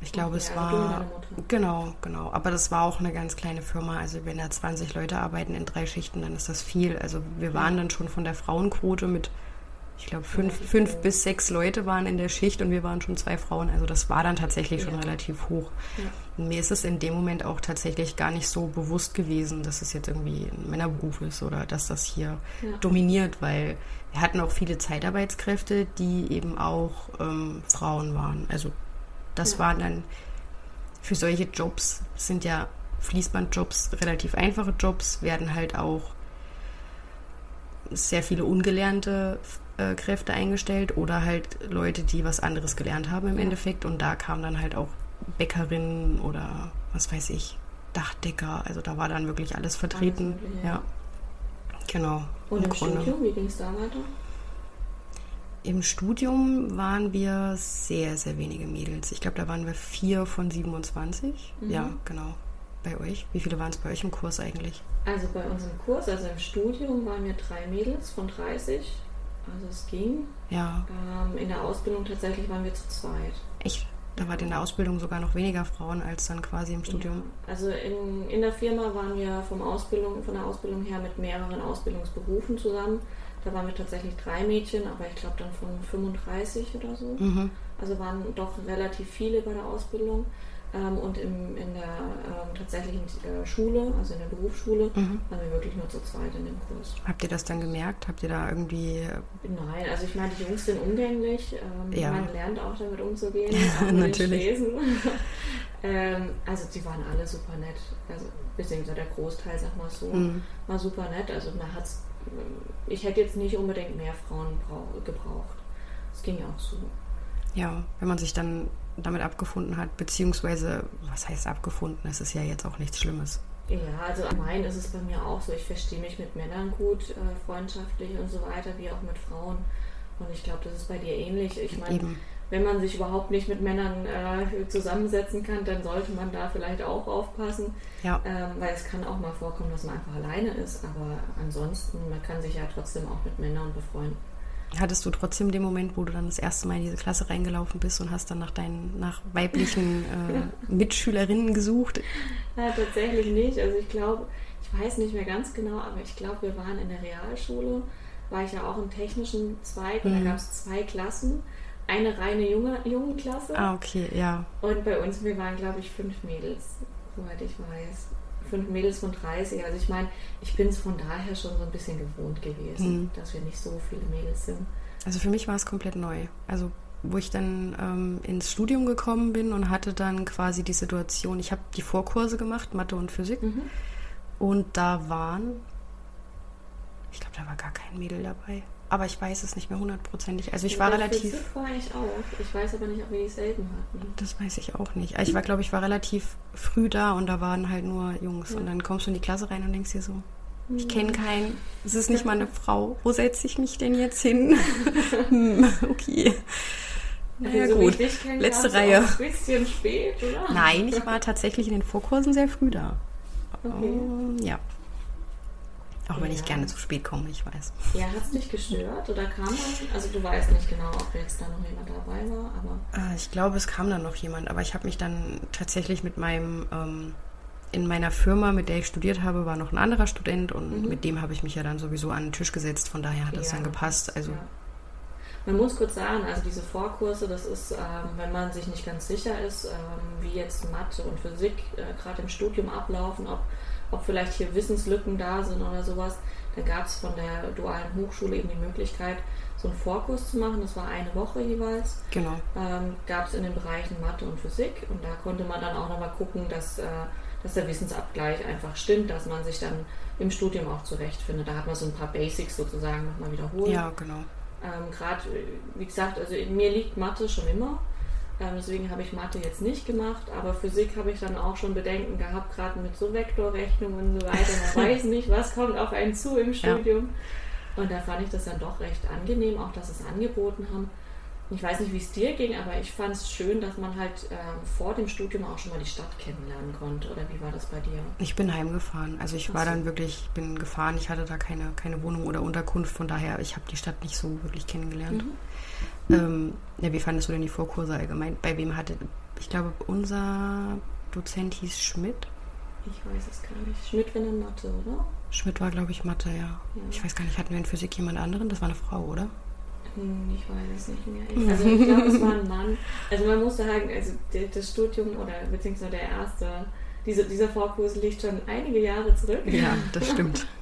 Ich glaube, okay, es also war. Genau, genau. Aber das war auch eine ganz kleine Firma. Also, wenn da 20 Leute arbeiten in drei Schichten, dann ist das viel. Also, wir waren dann schon von der Frauenquote mit ich glaube, fünf, fünf bis sechs Leute waren in der Schicht und wir waren schon zwei Frauen. Also das war dann tatsächlich schon relativ hoch. Ja. Mir ist es in dem Moment auch tatsächlich gar nicht so bewusst gewesen, dass es jetzt irgendwie ein Männerberuf ist oder dass das hier ja. dominiert, weil wir hatten auch viele Zeitarbeitskräfte, die eben auch ähm, Frauen waren. Also das ja. waren dann für solche Jobs, sind ja Fließbandjobs relativ einfache Jobs, werden halt auch sehr viele ungelernte äh, Kräfte eingestellt oder halt Leute, die was anderes gelernt haben im. Endeffekt. Und da kamen dann halt auch Bäckerinnen oder was weiß ich, Dachdecker. Also da war dann wirklich alles vertreten. Alles ja. ja. Genau. Und im, im Studium, wie ging es da weiter? Im Studium waren wir sehr, sehr wenige Mädels. Ich glaube, da waren wir vier von 27. Mhm. Ja, genau. Bei euch? Wie viele waren es bei euch im Kurs eigentlich? Also bei unserem Kurs, also im Studium waren wir drei Mädels von 30 also es ging. Ja. Ähm, in der Ausbildung tatsächlich waren wir zu zweit. Echt? Da war in der Ausbildung sogar noch weniger Frauen als dann quasi im Studium. Ja. Also in, in der Firma waren wir vom Ausbildung, von der Ausbildung her mit mehreren Ausbildungsberufen zusammen. Da waren wir tatsächlich drei Mädchen, aber ich glaube dann von 35 oder so. Mhm. Also waren doch relativ viele bei der Ausbildung. Ähm, und im, in der ähm, tatsächlichen äh, Schule, also in der Berufsschule, mhm. waren wir wirklich nur zu zweit in dem Kurs. Habt ihr das dann gemerkt? Habt ihr da irgendwie. Nein, also ich meine, die Jungs sind umgänglich. Ähm, ja. Man lernt auch damit umzugehen. Ja, natürlich. ähm, also die waren alle super nett. Also, beziehungsweise der Großteil, sag mal so, mhm. war super nett. Also man hat's, ich hätte jetzt nicht unbedingt mehr Frauen gebraucht. Es ging auch so. Ja, wenn man sich dann damit abgefunden hat, beziehungsweise, was heißt abgefunden? Es ist ja jetzt auch nichts Schlimmes. Ja, also allgemein ist es bei mir auch so. Ich verstehe mich mit Männern gut, äh, freundschaftlich und so weiter, wie auch mit Frauen. Und ich glaube, das ist bei dir ähnlich. Ich meine, wenn man sich überhaupt nicht mit Männern äh, zusammensetzen kann, dann sollte man da vielleicht auch aufpassen. Ja. Ähm, weil es kann auch mal vorkommen, dass man einfach alleine ist. Aber ansonsten, man kann sich ja trotzdem auch mit Männern befreunden. Hattest du trotzdem den Moment, wo du dann das erste Mal in diese Klasse reingelaufen bist und hast dann nach deinen nach weiblichen äh, Mitschülerinnen gesucht? Ja, tatsächlich nicht. Also ich glaube, ich weiß nicht mehr ganz genau, aber ich glaube, wir waren in der Realschule, war ich ja auch im technischen Zweig und mhm. da gab es zwei Klassen. Eine reine junge, junge Klasse. Ah, okay, ja. Und bei uns, wir waren, glaube ich, fünf Mädels, soweit ich weiß fünf Mädels von 30. Also ich meine, ich bin es von daher schon so ein bisschen gewohnt gewesen, mhm. dass wir nicht so viele Mädels sind. Also für mich war es komplett neu. Also wo ich dann ähm, ins Studium gekommen bin und hatte dann quasi die Situation, ich habe die Vorkurse gemacht, Mathe und Physik. Mhm. Und da waren, ich glaube, da war gar kein Mädel dabei. Aber ich weiß es nicht mehr hundertprozentig. Also ich war Bei relativ. War ich auch. Ich weiß aber nicht, ob wir dieselben hatten. Das weiß ich auch nicht. Ich war, glaube ich, war relativ früh da und da waren halt nur Jungs. Ja. Und dann kommst du in die Klasse rein und denkst dir so, ich Mhm. kenne keinen, es ist nicht mal eine Frau. Wo setze ich mich denn jetzt hin? Hm, okay. Naja, Also, gut. kenne, Letzte Reihe. Ein bisschen spät, oder? Nein, ich war tatsächlich in den Vorkursen sehr früh da. Okay. Oh, ja. Auch wenn ich Ja. gerne zu spät komme, ich weiß. Ja, hat es dich gestört oder kam man? Also du weißt nicht genau, ob jetzt da noch jemand dabei war, aber Äh, Ich glaube, es kam dann noch jemand, aber ich habe mich dann tatsächlich mit meinem, ähm, in meiner Firma, mit der ich studiert habe, war noch ein anderer Student und Mhm. mit dem habe ich mich ja dann sowieso an den Tisch gesetzt, von daher hat das Ja, dann gepasst. Also Ja. Man muss kurz sagen, also diese Vorkurse, das ist, ähm, wenn man sich nicht ganz sicher ist, ähm, wie jetzt Mathe und Physik äh, gerade im Studium ablaufen, ob, ob vielleicht hier Wissenslücken da sind oder sowas, dann gab es von der dualen Hochschule eben die Möglichkeit, so einen Vorkurs zu machen. Das war eine Woche jeweils. genau. ähm, gab es in den Bereichen Mathe und Physik und da konnte man dann auch nochmal gucken, dass, äh, dass der Wissensabgleich einfach stimmt, dass man sich dann im Studium auch zurechtfindet. Da hat man so ein paar Basics sozusagen nochmal wiederholt. Ja, genau. Ähm, Gerade, wie gesagt, also in mir liegt Mathe schon immer. Ähm, deswegen habe ich Mathe jetzt nicht gemacht, aber Physik habe ich dann auch schon Bedenken gehabt, gerade mit so Vektorrechnung und so weiter. Man weiß nicht, was kommt auf einen zu im Ja. Studium. Und da fand ich das dann doch recht angenehm, auch dass sie es angeboten haben. Ich weiß nicht, wie es dir ging, aber ich fand es schön, dass man halt ähm, vor dem Studium auch schon mal die Stadt kennenlernen konnte. Oder wie war das bei dir? Ich bin heimgefahren. Also ich Ach war so. dann wirklich, ich bin gefahren, ich hatte da keine, keine Wohnung oder Unterkunft, von daher, ich habe die Stadt nicht so wirklich kennengelernt. Mhm. Ähm, ja, wie fandest du denn die Vorkurse allgemein? Bei wem hatte, ich glaube, unser Dozent hieß Schmidt. Ich weiß es gar nicht. Schmidt, wenn in Mathe, oder? Schmidt war, glaube ich, Mathe, ja. Ja. Ich weiß gar nicht, hatten wir in Physik jemand anderen? Das war eine Frau, oder? Hm, Ich weiß es nicht mehr. Also ich glaube, es war ein Mann. Also man muss sagen, also das Studium oder beziehungsweise der erste, diese, dieser Vorkurs liegt schon einige Jahre zurück. Ja, das stimmt.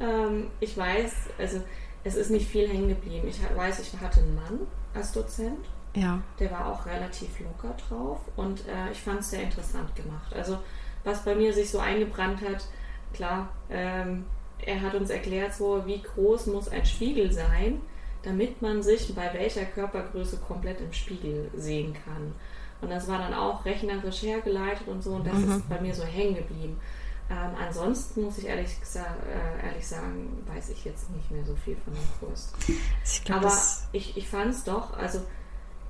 Ähm, ich weiß, also es ist nicht viel hängen geblieben. Ich weiß, ich hatte einen Mann als Dozent. Ja, Der war auch relativ locker drauf und äh, ich fand es sehr interessant gemacht. Also was bei mir sich so eingebrannt hat, klar, ähm, er hat uns erklärt, so wie groß muss ein Spiegel sein, damit man sich bei welcher Körpergröße komplett im Spiegel sehen kann. Und das war dann auch rechnerisch hergeleitet und so und das Mhm. ist bei mir so hängen geblieben. Ähm, ansonsten muss ich ehrlich, äh, ehrlich sagen, weiß ich jetzt nicht mehr so viel von dem Kurs. ich glaube, Aber ich, ich fand es doch, also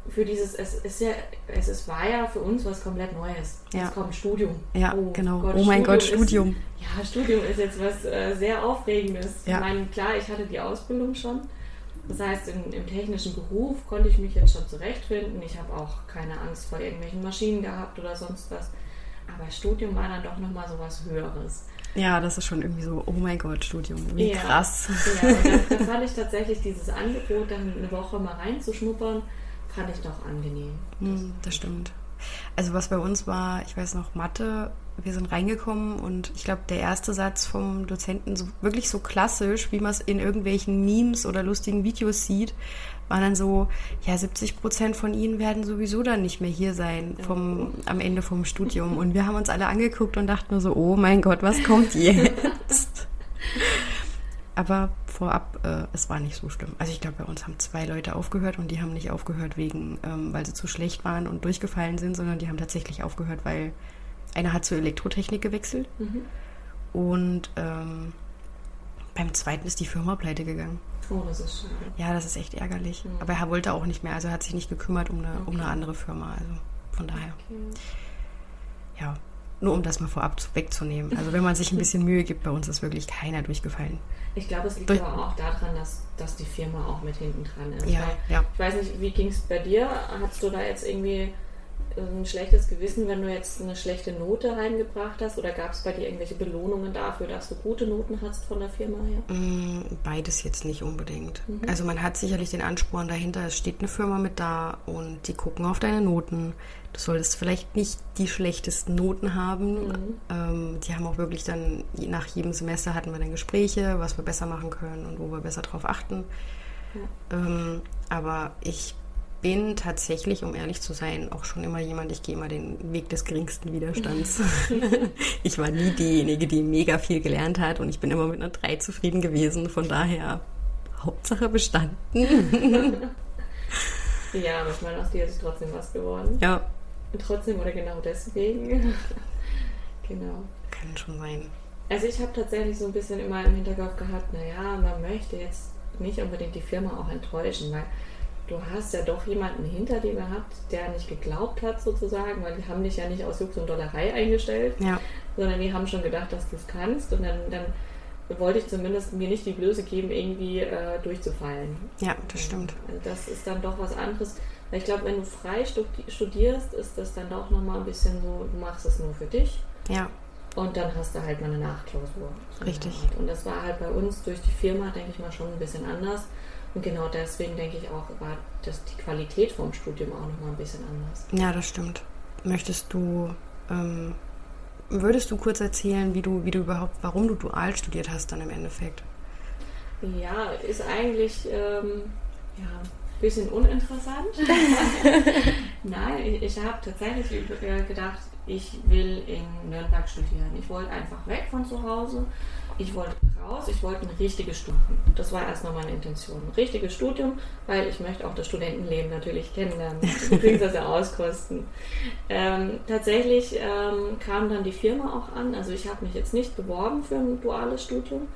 für dieses, es ist ja, es ist, war ja für uns was komplett Neues. Ja. Jetzt kommt Studium. Ja, genau. oh mein Gott, Studium. Ist, ja, Studium ist jetzt was äh, sehr Aufregendes. Ja. Ich meine, klar, ich hatte die Ausbildung schon. Das heißt, in, im technischen Beruf konnte ich mich jetzt schon zurechtfinden. Ich habe auch keine Angst vor irgendwelchen Maschinen gehabt oder sonst was. Aber Studium war dann doch nochmal so was Höheres. Ja, das ist schon irgendwie so, oh mein Gott, Studium. Wie Ja. krass. Ja, und da, da fand ich tatsächlich dieses Angebot, dann eine Woche mal reinzuschnuppern, fand ich doch angenehm. Hm, das stimmt. Also was bei uns war, ich weiß noch, Mathe, wir sind reingekommen und ich glaube, der erste Satz vom Dozenten, so wirklich so klassisch, wie man es in irgendwelchen Memes oder lustigen Videos sieht, war dann so, ja, 70 Prozent von ihnen werden sowieso dann nicht mehr hier sein vom, am Ende vom Studium. Und wir haben uns alle angeguckt und dachten nur so, oh mein Gott, was kommt jetzt? Aber vorab, äh, es war nicht so schlimm. Also ich glaube, bei uns haben zwei Leute aufgehört und die haben nicht aufgehört wegen, ähm, weil sie zu schlecht waren und durchgefallen sind, sondern die haben tatsächlich aufgehört, weil einer hat zur Elektrotechnik gewechselt Mhm. und ähm, beim zweiten ist die Firma pleite gegangen. Oh, das ist schade. Ja, das ist echt ärgerlich. Mhm. Aber er wollte auch nicht mehr, also er hat sich nicht gekümmert um eine, um Okay. eine andere Firma. Also von daher, Okay. ja. Nur um das mal vorab wegzunehmen. Also wenn man sich ein bisschen Mühe gibt, bei uns ist wirklich keiner durchgefallen. Ich glaube, es liegt Durch- aber auch daran, dass, dass die Firma auch mit hinten dran ist. Ja, Weil, ja. ich weiß nicht, wie ging es bei dir? Hattest du da jetzt irgendwie ein schlechtes Gewissen, wenn du jetzt eine schlechte Note reingebracht hast? Oder gab es bei dir irgendwelche Belohnungen dafür, dass du gute Noten hast von der Firma her? Mm, Beides jetzt nicht unbedingt. Mhm. Also man hat sicherlich den Ansporn dahinter, es steht eine Firma mit da und die gucken auf deine Noten. Du solltest vielleicht nicht die schlechtesten Noten haben. Mhm. Ähm, die haben auch wirklich dann, nach jedem Semester hatten wir dann Gespräche, was wir besser machen können und wo wir besser drauf achten. Ja. Ähm, aber ich bin tatsächlich, um ehrlich zu sein, auch schon immer jemand, ich gehe immer den Weg des geringsten Widerstands. ich war nie diejenige, die mega viel gelernt hat und ich bin immer mit einer 3 zufrieden gewesen. Von daher, Hauptsache bestanden. ja, meine, aus dir ist trotzdem was geworden. Ja. Und trotzdem oder genau deswegen. genau. Kann schon sein. Also ich habe tatsächlich so ein bisschen immer im Hinterkopf gehabt, naja, man möchte jetzt nicht unbedingt die Firma auch enttäuschen, weil du hast ja doch jemanden hinter dir gehabt, der nicht geglaubt hat sozusagen, weil die haben dich ja nicht aus Jux und Dollerei eingestellt, ja. sondern die haben schon gedacht, dass du es kannst und dann, dann wollte ich zumindest mir nicht die Blöße geben, irgendwie äh, durchzufallen. Ja, das stimmt. Also das ist dann doch was anderes. Weil ich glaube, wenn du frei studierst, ist das dann doch nochmal ein bisschen so, du machst es nur für dich. Ja. Und dann hast du halt mal eine Nachklausur. Richtig. Und das war halt bei uns durch die Firma, denke ich mal, schon ein bisschen anders. Und genau deswegen denke ich auch, war das die Qualität vom Studium auch nochmal ein bisschen anders. Ja, das stimmt. Möchtest du, ähm, würdest du kurz erzählen, wie du, wie du überhaupt, warum du dual studiert hast dann im Endeffekt? Ja, ist eigentlich ähm, ja, ein bisschen uninteressant. Nein, ich, ich habe tatsächlich gedacht, ich will in Nürnberg studieren. Ich wollte einfach weg von zu Hause. Ich wollte raus, ich wollte ein richtiges Studium. Das war erstmal meine Intention. Ein richtiges Studium, weil ich möchte auch das Studentenleben natürlich kennenlernen, beziehungsweise auskosten. Ähm, tatsächlich ähm, kam dann die Firma auch an. Also ich habe mich jetzt nicht beworben für ein duales Studium,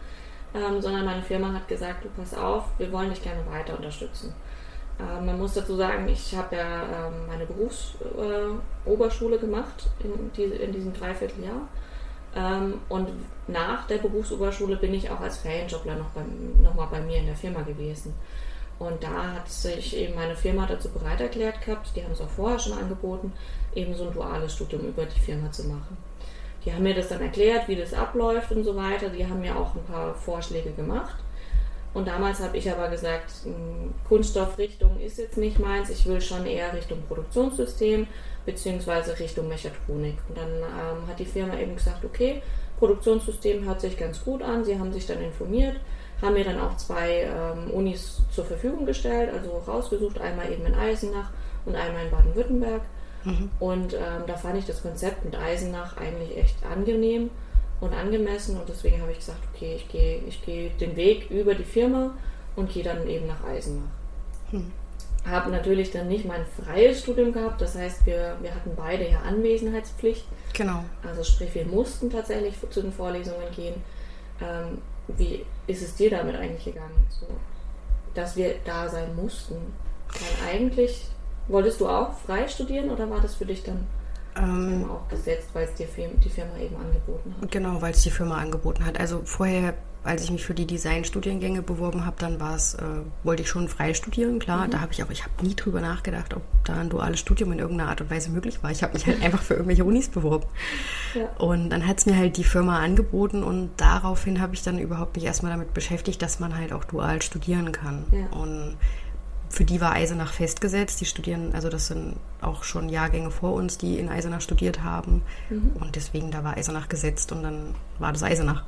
ähm, sondern meine Firma hat gesagt, du pass auf, wir wollen dich gerne weiter unterstützen. Ähm, man muss dazu sagen, ich habe ja ähm, meine Berufsoberschule äh, gemacht in, die, in diesem Dreivierteljahr. Ähm, und nach der Berufsoberschule bin ich auch als Ferienjobler noch, beim, noch bei mir in der Firma gewesen. Und da hat sich eben meine Firma dazu bereit erklärt gehabt, die haben es auch vorher schon angeboten, eben so ein duales Studium über die Firma zu machen. Die haben mir das dann erklärt, wie das abläuft und so weiter. Die haben mir auch ein paar Vorschläge gemacht. Und damals habe ich aber gesagt, hm, Kunststoffrichtung ist jetzt nicht meins, ich will schon eher Richtung Produktionssystem beziehungsweise Richtung Mechatronik. Und dann ähm, hat die Firma eben gesagt, okay, Produktionssystem hört sich ganz gut an. Sie haben sich dann informiert, haben mir dann auch zwei ähm, Unis zur Verfügung gestellt, also rausgesucht, einmal eben in Eisenach und einmal in Baden-Württemberg. Mhm. Und ähm, da fand ich das Konzept mit Eisenach eigentlich echt angenehm und angemessen und deswegen habe ich gesagt, okay, ich gehe ich geh den Weg über die Firma und gehe dann eben nach Eisenach. Hm. Habe natürlich dann nicht mein freies Studium gehabt, das heißt, wir, wir hatten beide ja Anwesenheitspflicht. Genau. Also sprich, wir mussten tatsächlich zu den Vorlesungen gehen. Ähm, wie ist es dir damit eigentlich gegangen? So, dass wir da sein mussten? Weil eigentlich wolltest du auch frei studieren oder war das für dich dann ähm, auch gesetzt, weil es dir die Firma eben angeboten hat. Genau, weil es die Firma angeboten hat. Also vorher, als ich mich für die Designstudiengänge beworben habe, dann war es, äh, wollte ich schon frei studieren, klar. Mhm. Da habe ich auch, ich habe nie drüber nachgedacht, ob da ein duales Studium in irgendeiner Art und Weise möglich war. Ich habe mich halt einfach für irgendwelche Unis beworben. Ja. Und dann hat es mir halt die Firma angeboten und daraufhin habe ich dann überhaupt mich erstmal damit beschäftigt, dass man halt auch dual studieren kann. Ja. Und für die war Eisenach festgesetzt. Die studieren, also das sind auch schon Jahrgänge vor uns, die in Eisenach studiert haben. Mhm. Und deswegen, da war Eisenach gesetzt und dann war das Eisenach.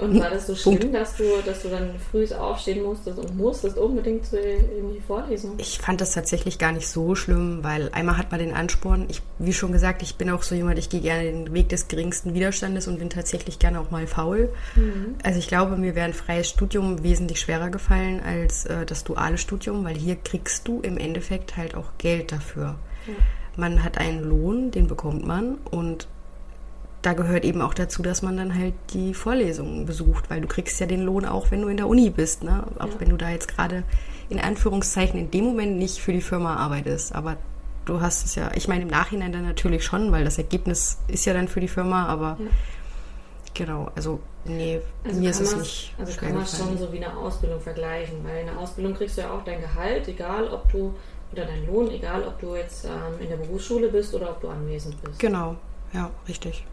Und war das so schlimm, dass du, dass du dann früh aufstehen musstest und musstest unbedingt in die Vorlesung? Ich fand das tatsächlich gar nicht so schlimm, weil einmal hat man den Ansporn. Ich, wie schon gesagt, ich bin auch so jemand, ich gehe gerne den Weg des geringsten Widerstandes und bin tatsächlich gerne auch mal faul. Mhm. Also ich glaube, mir wäre ein freies Studium wesentlich schwerer gefallen als äh, das duale Studium, weil hier kriegst du im Endeffekt halt auch Geld dafür. Ja. Man hat einen Lohn, den bekommt man und da gehört eben auch dazu, dass man dann halt die Vorlesungen besucht, weil du kriegst ja den Lohn auch, wenn du in der Uni bist, ne? Auch ja. wenn du da jetzt gerade in Anführungszeichen in dem Moment nicht für die Firma arbeitest. Aber du hast es ja, ich meine im Nachhinein dann natürlich schon, weil das Ergebnis ist ja dann für die Firma, aber ja. genau, also nee, also mir ist es nicht. Also kann man schon so wie eine Ausbildung vergleichen, weil in der Ausbildung kriegst du ja auch dein Gehalt, egal ob du oder dein Lohn, egal ob du jetzt ähm, in der Berufsschule bist oder ob du anwesend bist. Genau, ja, richtig.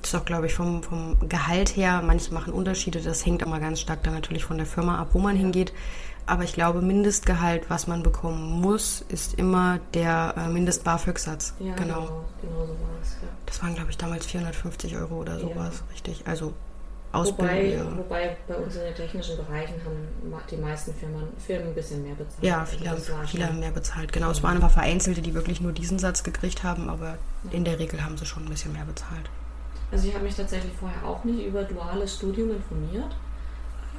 Das ist auch, glaube ich, vom, vom Gehalt her, manche machen Unterschiede, das hängt immer ganz stark dann natürlich von der Firma ab, wo man hingeht. Aber ich glaube, Mindestgehalt, was man bekommen muss, ist immer der äh, Mindest-BAföG-Satz. Ja, genau. genau. genau so war es, ja. Das waren, glaube ich, damals 450 Euro oder sowas, ja. richtig. Also Ausbildung. Wobei, ja. wobei bei uns in den technischen Bereichen haben die meisten Firmen, Firmen ein bisschen mehr bezahlt. Ja, Also viele, viele haben mehr bezahlt. Genau, es waren ein paar Vereinzelte, die wirklich nur diesen Satz gekriegt haben, aber in der Regel haben sie schon ein bisschen mehr bezahlt. Also ich habe mich tatsächlich vorher auch nicht über duales Studium informiert.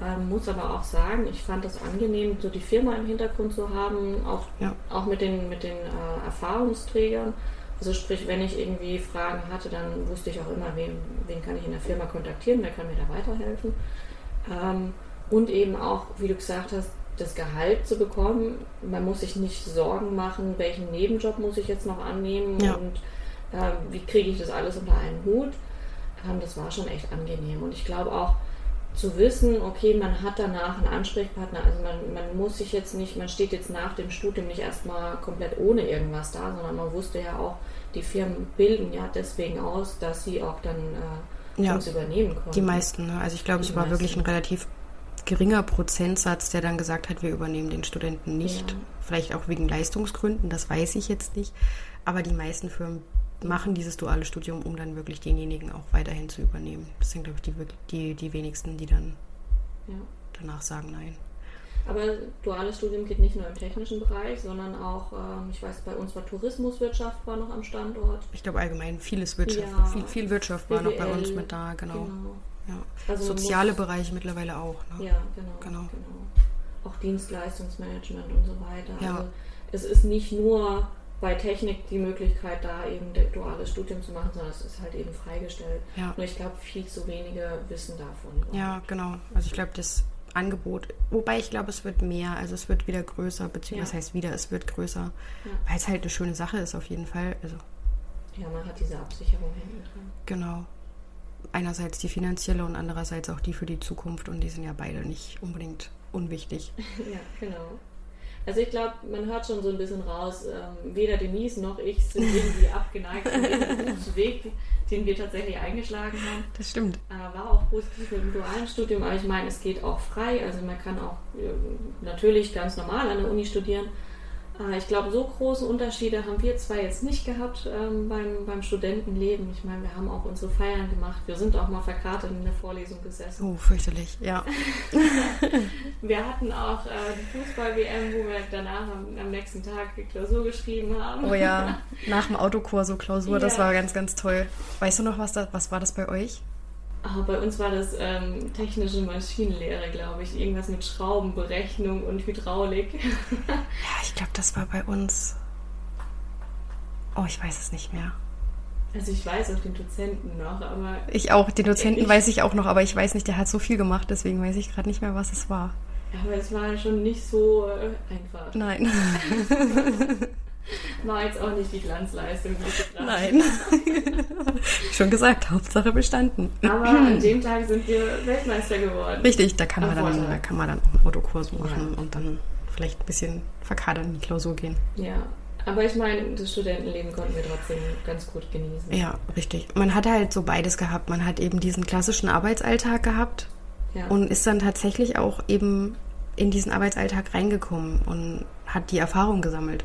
Ähm, muss aber auch sagen, ich fand es angenehm, so die Firma im Hintergrund zu haben, auch, Ja. auch mit den, mit den äh, Erfahrungsträgern. Also sprich, wenn ich irgendwie Fragen hatte, dann wusste ich auch immer, wen, wen kann ich in der Firma kontaktieren, wer kann mir da weiterhelfen. Ähm, und eben auch, wie du gesagt hast, das Gehalt zu bekommen. Man muss sich nicht Sorgen machen, welchen Nebenjob muss ich jetzt noch annehmen Ja. und ähm, wie kriege ich das alles unter einen Hut. Ähm, das war schon echt angenehm. Und ich glaube auch zu wissen, okay, man hat danach einen Ansprechpartner. Also man, man muss sich jetzt nicht, man steht jetzt nach dem Studium nicht erstmal komplett ohne irgendwas da, sondern man wusste ja auch, die Firmen bilden ja deswegen aus, dass sie auch dann äh, Ja. uns übernehmen können. Die meisten, ne? Also ich glaube, es war wirklich ein meisten. relativ geringer Prozentsatz, der dann gesagt hat, wir übernehmen den Studenten nicht. Ja. Vielleicht auch wegen Leistungsgründen, das weiß ich jetzt nicht. Aber die meisten Firmen machen dieses duale Studium, um dann wirklich denjenigen auch weiterhin zu übernehmen. Das sind, glaube ich, die, die, die wenigsten, die dann Ja. danach sagen nein. Aber duales Studium geht nicht nur im technischen Bereich, sondern auch, ähm, ich weiß, bei uns war Tourismuswirtschaft war noch am Standort. Ich glaube allgemein vieles Wirtschaft, Ja. viel, viel Wirtschaft war noch bei BWL, uns mit da, genau. Ja. Also Soziale muss- Bereiche mittlerweile auch. Ne? Ja, genau, Genau. genau. Auch Dienstleistungsmanagement und so weiter. Ja. Also es ist nicht nur bei Technik die Möglichkeit, da eben duales Studium zu machen, sondern es ist halt eben freigestellt. Ja. Nur ich glaube, viel zu wenige wissen davon. Ja, genau. Also ich glaube, das Angebot, wobei ich glaube, es wird mehr, also es wird wieder größer, beziehungsweise Ja. heißt wieder, es wird größer, Ja. weil es halt eine schöne Sache ist auf jeden Fall. Also Ja, man hat diese Absicherung hinten dran. genau. Einerseits die finanzielle und andererseits auch die für die Zukunft und die sind ja beide nicht unbedingt unwichtig. Ja, genau. Also ich glaube, man hört schon so ein bisschen raus, ähm, weder Denise noch ich sind irgendwie abgeneigt von dem Berufsweg, den wir tatsächlich eingeschlagen haben. Das stimmt. Äh, war auch positiv mit dem dualen Studium, aber ich meine, es geht auch frei. Also man kann auch äh, natürlich ganz normal an der Uni studieren. Äh, ich glaube, so große Unterschiede haben wir zwar jetzt nicht gehabt ähm, beim, beim Studentenleben. Ich meine, wir haben auch unsere Feiern gemacht. Wir sind auch mal verkartet in der Vorlesung gesessen. Oh, fürchterlich. Ja. Wir hatten auch äh, die Fußball-WM, wo wir danach am, am nächsten Tag die Klausur geschrieben haben. Oh ja, nach dem Autokurso Klausur, das Ja. war ganz, ganz toll. Weißt du noch, was, da, was war das bei euch? Ah, bei uns war das ähm, technische Maschinenlehre, glaube ich. Irgendwas mit Schraubenberechnung und Hydraulik. Ja, ich glaube, das war bei uns. Oh, ich weiß es nicht mehr. Also ich weiß auch den Dozenten noch, aber Ich auch, den Dozenten Ich- weiß ich auch noch, aber ich weiß nicht, der hat so viel gemacht, deswegen weiß ich gerade nicht mehr, was es war. Aber es war schon nicht so äh, einfach. Nein. War jetzt auch nicht die Glanzleistung, die Nein. Schon gesagt, Hauptsache bestanden. Aber an dem Tag sind wir Weltmeister geworden. Richtig, da kann man dann, Vorteil. da kann man dann auch einen Autokurs machen Ja. und dann vielleicht ein bisschen verkadern in die Klausur gehen. Ja, aber ich meine, das Studentenleben konnten wir trotzdem ganz gut genießen. Ja, richtig. Man hat halt so beides gehabt. Man hat eben diesen klassischen Arbeitsalltag gehabt Ja. und ist dann tatsächlich auch eben in diesen Arbeitsalltag reingekommen und hat die Erfahrung gesammelt.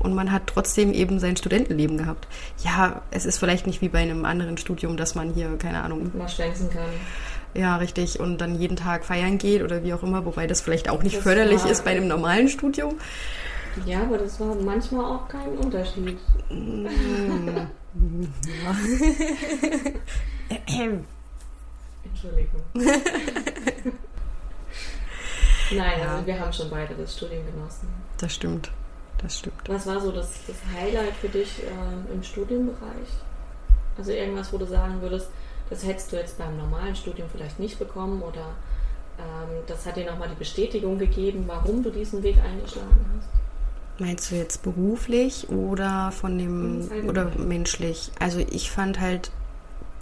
Und man hat trotzdem eben sein Studentenleben gehabt. Ja, es ist vielleicht nicht wie bei einem anderen Studium, dass man hier, keine Ahnung, mal schwänzen kann. ja, richtig, und dann jeden Tag feiern geht oder wie auch immer, wobei das vielleicht auch nicht Das förderlich war- ist bei einem normalen Studium. Ja, aber das war manchmal auch kein Unterschied. Entschuldigung. Nein, Ja. also wir haben schon beide das Studium genossen. Das stimmt, das stimmt. Was war so das, das Highlight für dich ähm, im Studienbereich? Also irgendwas, wo du sagen würdest, das hättest du jetzt beim normalen Studium vielleicht nicht bekommen oder ähm, das hat dir nochmal die Bestätigung gegeben, warum du diesen Weg eingeschlagen hast? Meinst du jetzt beruflich oder von dem oder menschlich? Also ich fand halt,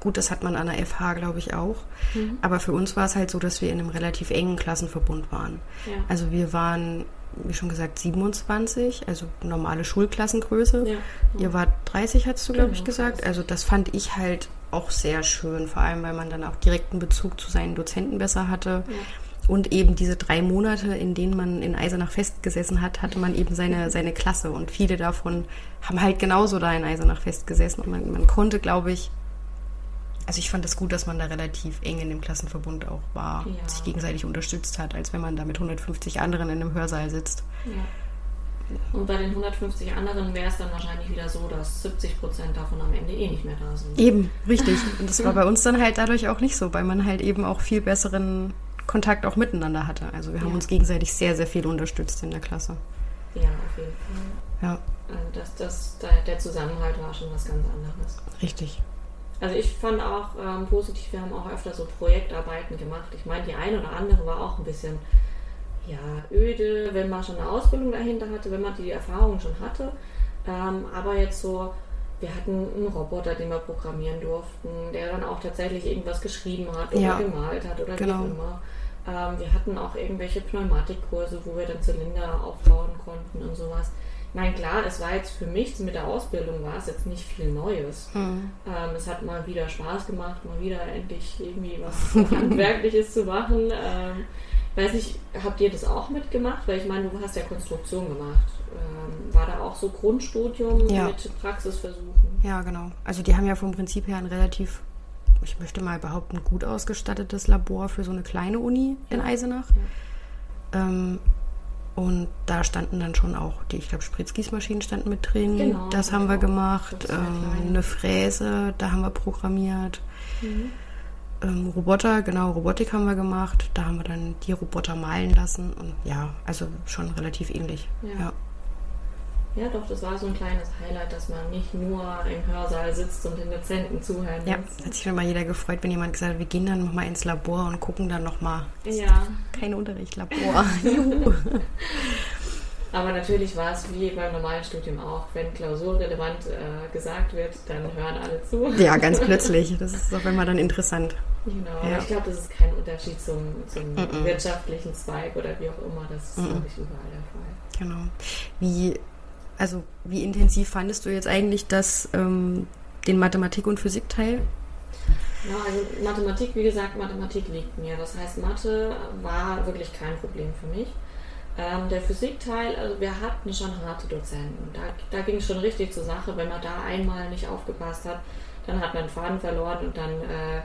gut, das hat man an der FH, glaube ich, auch. Mhm. Aber für uns war es halt so, dass wir in einem relativ engen Klassenverbund waren. Ja. Also wir waren, wie schon gesagt, 27, also normale Schulklassengröße. ja. Ihr wart 30, hast du, glaube ich, Genau, gesagt. 30. Also das fand ich halt auch sehr schön, vor allem weil man dann auch direkten Bezug zu seinen Dozenten besser hatte. Ja. Und eben diese drei Monate, in denen man in Eisenach festgesessen hat, hatte man eben seine, seine Klasse. Und viele davon haben halt genauso da in Eisenach festgesessen. Und man, man konnte, glaube ich, also ich fand es das gut, dass man da relativ eng in dem Klassenverbund auch war, ja. sich gegenseitig unterstützt hat, als wenn man da mit 150 anderen in einem Hörsaal sitzt. Ja. Und bei den 150 anderen wäre es dann wahrscheinlich wieder so, dass 70 Prozent davon am Ende eh nicht mehr da sind. Eben, richtig. Und das war bei uns dann halt dadurch auch nicht so, weil man halt eben auch viel besseren Kontakt auch miteinander hatte. Also wir haben ja. uns gegenseitig sehr, sehr viel unterstützt in der Klasse. Ja, auf jeden Fall. Ja. Also das, das, der Zusammenhalt war schon was ganz anderes. Richtig. Also ich fand auch ähm, positiv, wir haben auch öfter so Projektarbeiten gemacht. Ich meine, die eine oder andere war auch ein bisschen ja, öde, wenn man schon eine Ausbildung dahinter hatte, wenn man die Erfahrung schon hatte. Ähm, aber jetzt so, wir hatten einen Roboter, den wir programmieren durften, der dann auch tatsächlich irgendwas geschrieben hat oder ja, gemalt hat oder genau. wie immer. Ähm, wir hatten auch irgendwelche Pneumatikkurse, wo wir dann Zylinder aufbauen konnten und sowas. Nein, klar, es war jetzt für mich mit der Ausbildung war es jetzt nicht viel Neues. Mhm. Ähm, es hat mal wieder Spaß gemacht, mal wieder endlich irgendwie was Handwerkliches zu machen. Ähm, weiß nicht, habt ihr das auch mitgemacht? Weil ich meine, du hast ja Konstruktion gemacht. Ähm, war da auch so Grundstudium ja. mit Praxisversuchen? Ja, genau. Also die haben ja vom Prinzip her ein relativ, ich möchte mal behaupten, gut ausgestattetes Labor für so eine kleine Uni in Eisenach. Ja. Und da standen dann schon auch die, ich glaube, Spritzgießmaschinen standen mit drin. Genau, das haben wir gemacht. Ähm, eine Fräse, da haben wir programmiert. Mhm. Ähm, Roboter, genau, Robotik haben wir gemacht. Da haben wir dann die Roboter malen lassen. Und ja, also schon relativ ähnlich. ja. ja. Ja, doch, das war so ein kleines Highlight, dass man nicht nur im Hörsaal sitzt und den Dozenten zuhören Ja, hat sich schon mal jeder gefreut, wenn jemand gesagt hat, wir gehen dann nochmal ins Labor und gucken dann nochmal. Ja. Kein Unterricht, Labor. Aber natürlich war es wie beim normalen Studium auch, wenn klausurrelevant äh, gesagt wird, dann hören alle zu. Ja, ganz plötzlich. Das ist auch immer dann interessant. Genau, ja. ich glaube, das ist kein Unterschied zum, zum mm -mm. wirtschaftlichen Zweig oder wie auch immer. Das ist, mm glaube ich, überall der Fall. Genau. Wie also wie intensiv fandest du jetzt eigentlich das, ähm, den Mathematik- und Physikteil? Ja, also Mathematik, wie gesagt, Mathematik liegt mir. Das heißt, Mathe war wirklich kein Problem für mich. Ähm, der Physikteil, also wir hatten schon harte Dozenten. Da, da ging es schon richtig zur Sache. Wenn man da einmal nicht aufgepasst hat, dann hat man den Faden verloren und dann äh,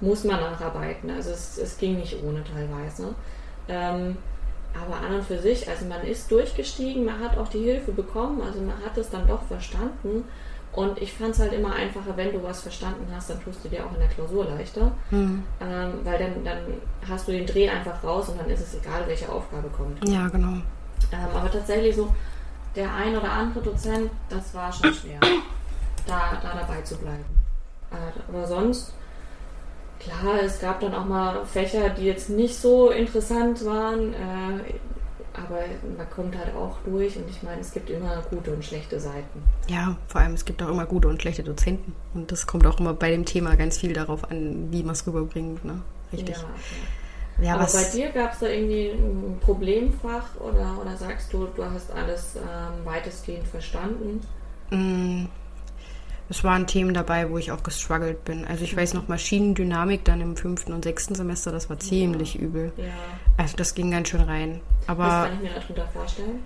muss man nacharbeiten. Also es, es ging nicht ohne teilweise. Ähm, aber an und für sich, also man ist durchgestiegen, man hat auch die Hilfe bekommen, also man hat es dann doch verstanden. Und ich fand es halt immer einfacher, wenn du was verstanden hast, dann tust du dir auch in der Klausur leichter. Mhm. Ähm, weil dann, dann hast du den Dreh einfach raus und dann ist es egal, welche Aufgabe kommt. Ja, genau. Ähm, aber tatsächlich so, der ein oder andere Dozent, das war schon schwer, da, da dabei zu bleiben. Äh, aber sonst Klar, es gab dann auch mal Fächer, die jetzt nicht so interessant waren, äh, aber man kommt halt auch durch und ich meine, es gibt immer gute und schlechte Seiten. Ja, vor allem es gibt auch immer gute und schlechte Dozenten und das kommt auch immer bei dem Thema ganz viel darauf an, wie man es rüberbringt, ne? Richtig. Ja, okay. ja, aber bei dir gab es da irgendwie ein Problemfach oder, oder sagst du, du hast alles ähm, weitestgehend verstanden? Mm es waren Themen dabei, wo ich auch gestruggelt bin. Also ich weiß noch, Maschinendynamik dann im fünften und sechsten Semester, das war ziemlich ja. übel. Ja. Also das ging ganz schön rein. Aber, Was kann ich mir darunter vorstellen?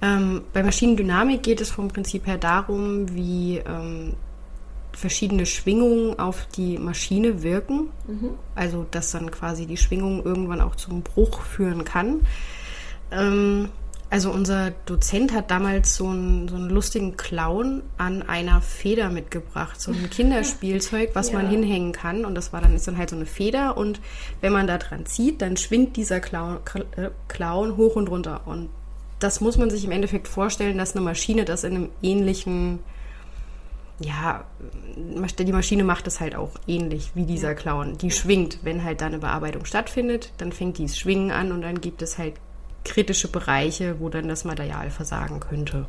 Ähm, bei Maschinendynamik geht es vom Prinzip her darum, wie ähm, verschiedene Schwingungen auf die Maschine wirken. Mhm. Also dass dann quasi die Schwingung irgendwann auch zum Bruch führen kann. Ähm, also unser Dozent hat damals so einen, so einen lustigen Clown an einer Feder mitgebracht, so ein Kinderspielzeug, was ja. man hinhängen kann. Und das war dann ist dann halt so eine Feder und wenn man da dran zieht, dann schwingt dieser Clown, äh, Clown hoch und runter. Und das muss man sich im Endeffekt vorstellen, dass eine Maschine das in einem ähnlichen ja, die Maschine macht das halt auch ähnlich wie dieser Clown. Die schwingt, wenn halt da eine Bearbeitung stattfindet, dann fängt dieses Schwingen an und dann gibt es halt kritische Bereiche, wo dann das Material versagen könnte.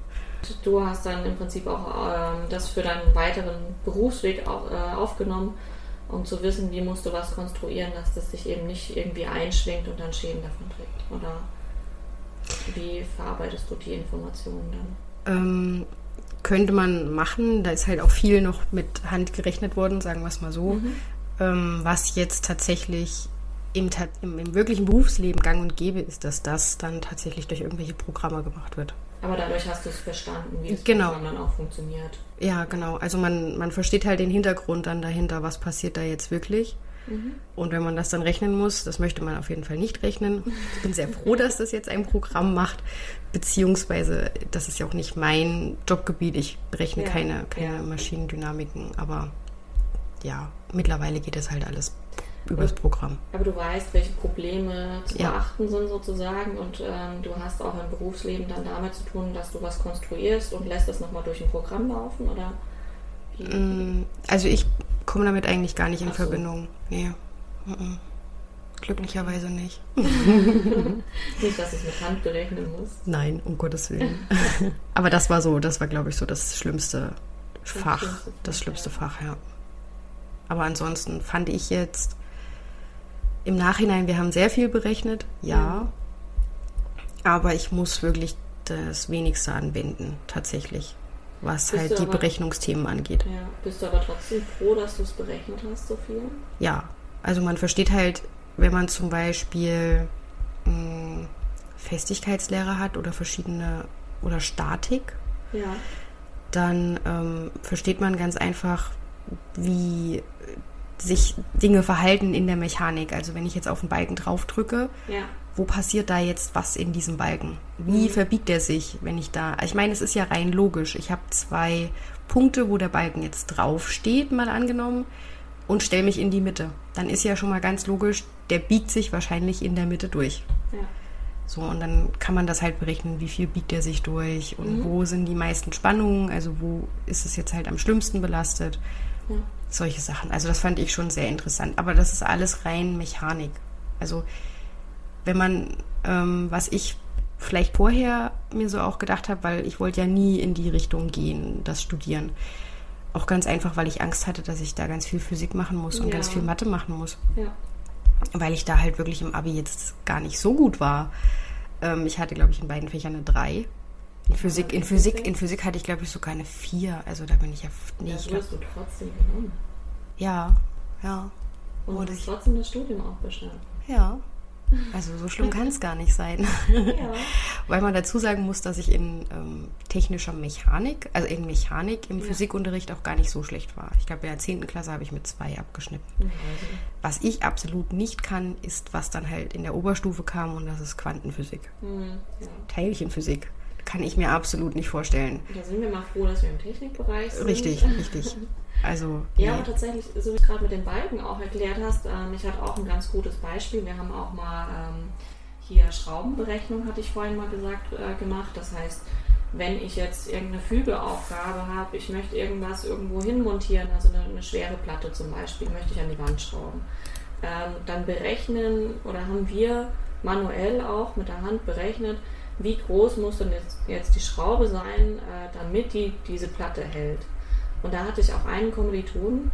Du hast dann im Prinzip auch äh, das für deinen weiteren Berufsweg auch, äh, aufgenommen, um zu wissen, wie musst du was konstruieren, dass das sich eben nicht irgendwie einschwingt und dann Schäden davon trägt. Oder wie verarbeitest du die Informationen dann? Ähm, könnte man machen. Da ist halt auch viel noch mit Hand gerechnet worden, sagen wir es mal so. Mhm. Ähm, was jetzt tatsächlich im, im, im, wirklichen Berufsleben gang und gäbe ist, dass das dann tatsächlich durch irgendwelche Programme gemacht wird. Aber dadurch hast du es verstanden, wie es Genau. dann auch funktioniert. Ja, genau. Also man, man versteht halt den Hintergrund dann dahinter, was passiert da jetzt wirklich. Und wenn man das dann rechnen muss, das möchte man auf jeden Fall nicht rechnen. Ich bin sehr froh, dass das jetzt ein Programm macht, beziehungsweise das ist ja auch nicht mein Jobgebiet. Ich berechne Ja, keine, keine ja. Maschinendynamiken, aber ja, mittlerweile geht es halt alles übers Programm. Aber du weißt, welche Probleme zu Ja. beachten sind sozusagen und ähm, du hast auch im Berufsleben dann damit zu tun, dass du was konstruierst und lässt das nochmal durch ein Programm laufen oder wie? Mm, Also ich komme damit eigentlich gar nicht in so. Verbindung. Nee. Mhm. Glücklicherweise nicht. Nicht, dass ich mit Hand berechnen muss. Nein, um Gottes Willen. Aber das war so, das war, glaube ich, so das schlimmste Fach. schlimmste Fach, Das schlimmste. Fach, ja. Aber ansonsten fand ich jetzt im Nachhinein, wir haben sehr viel berechnet, ja. Aber ich muss wirklich das wenigste anwenden, tatsächlich. Was Bist halt die aber- Berechnungsthemen angeht. Ja. Bist du aber trotzdem froh, dass du es berechnet hast, so viel? Ja, also man versteht halt, wenn man zum Beispiel mh, Festigkeitslehre hat oder verschiedene oder Statik, Ja. dann ähm, versteht man ganz einfach, wie sich Dinge verhalten in der Mechanik. Also wenn ich jetzt auf den Balken draufdrücke, Ja. wo passiert da jetzt was in diesem Balken? Wie verbiegt er sich, wenn ich da. Ich meine, es ist ja rein logisch. Ich habe zwei Punkte, wo der Balken jetzt draufsteht, mal angenommen, und stelle mich in die Mitte. Dann ist ja schon mal ganz logisch, der biegt sich wahrscheinlich in der Mitte durch. Ja. So, und dann kann man das halt berechnen, wie viel biegt er sich durch und wo sind die meisten Spannungen, also wo ist es jetzt halt am schlimmsten belastet. Ja. Solche Sachen. Also das fand ich schon sehr interessant. Aber das ist alles rein Mechanik. Also wenn man, ähm, was ich vielleicht vorher mir so auch gedacht habe, weil ich wollte ja nie in die Richtung gehen, das Studieren. Auch ganz einfach, weil ich Angst hatte, dass ich da ganz viel Physik machen muss und Ja. ganz viel Mathe machen muss Ja. weil ich da halt wirklich im Abi jetzt gar nicht so gut war. Ähm, ich hatte, glaube ich, in beiden Fächern eine 3. In Physik, in Physik, in Physik hatte ich, glaube ich, sogar eine 4. Also da bin ich ja, nee, Das ich glaube, wirst du trotzdem genommen. ja, ja, Und Wurde du hast ich- trotzdem das Studium auch bestanden. ja. Also so schlimm kann es gar nicht sein. Ja. Weil man dazu sagen muss, dass ich in ähm, technischer Mechanik, also in Mechanik im Ja. Physikunterricht auch gar nicht so schlecht war. Ich glaube, in der 10. Klasse habe ich mit 2 abgeschnitten. Also, Was ich absolut nicht kann, ist, was dann halt in der Oberstufe kam und das ist Quantenphysik. hm, ja. Teilchenphysik. Kann ich mir absolut nicht vorstellen. Da sind wir mal froh, dass wir im Technikbereich sind. Richtig, richtig. Also, Ja, nee. aber tatsächlich, so wie du gerade mit den Balken auch erklärt hast, ähm, ich hatte auch ein ganz gutes Beispiel. Wir haben auch mal ähm, hier Schraubenberechnung, hatte ich vorhin mal gesagt, äh, gemacht. Das heißt, wenn ich jetzt irgendeine Fügeaufgabe habe, ich möchte irgendwas irgendwo hin montieren, also eine, eine schwere Platte zum Beispiel, möchte ich an die Wand schrauben, ähm, dann berechnen oder haben wir manuell auch mit der Hand berechnet, wie groß muss denn jetzt, jetzt die Schraube sein, äh, damit die diese Platte hält. Und da hatte ich auch einen Kommilitonen,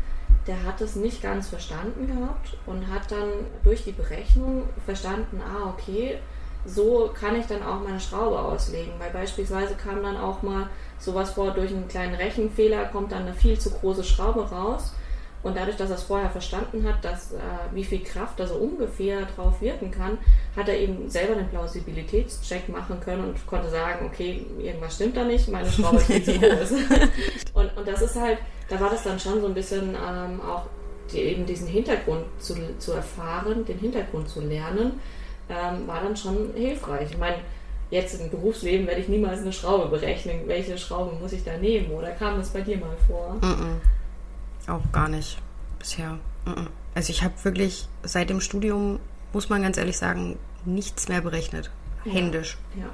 der hat es nicht ganz verstanden gehabt und hat dann durch die Berechnung verstanden, ah, okay, so kann ich dann auch meine Schraube auslegen. Weil beispielsweise kam dann auch mal sowas vor, durch einen kleinen Rechenfehler kommt dann eine viel zu große Schraube raus. Und dadurch, dass er es vorher verstanden hat, dass, äh, wie viel Kraft da so ungefähr drauf wirken kann, hat er eben selber einen Plausibilitätscheck machen können und konnte sagen, okay, irgendwas stimmt da nicht, meine Schraube ist viel zu groß. und, und das ist halt, da war das dann schon so ein bisschen ähm, auch die, eben diesen Hintergrund zu, zu erfahren, den Hintergrund zu lernen, ähm, war dann schon hilfreich. Ich meine, jetzt im Berufsleben werde ich niemals eine Schraube berechnen. Welche Schraube muss ich da nehmen? Oder kam das bei dir mal vor? Mm-mm. Auch gar nicht bisher. Also ich habe wirklich seit dem Studium, muss man ganz ehrlich sagen, nichts mehr berechnet. Ja. Händisch. Ja,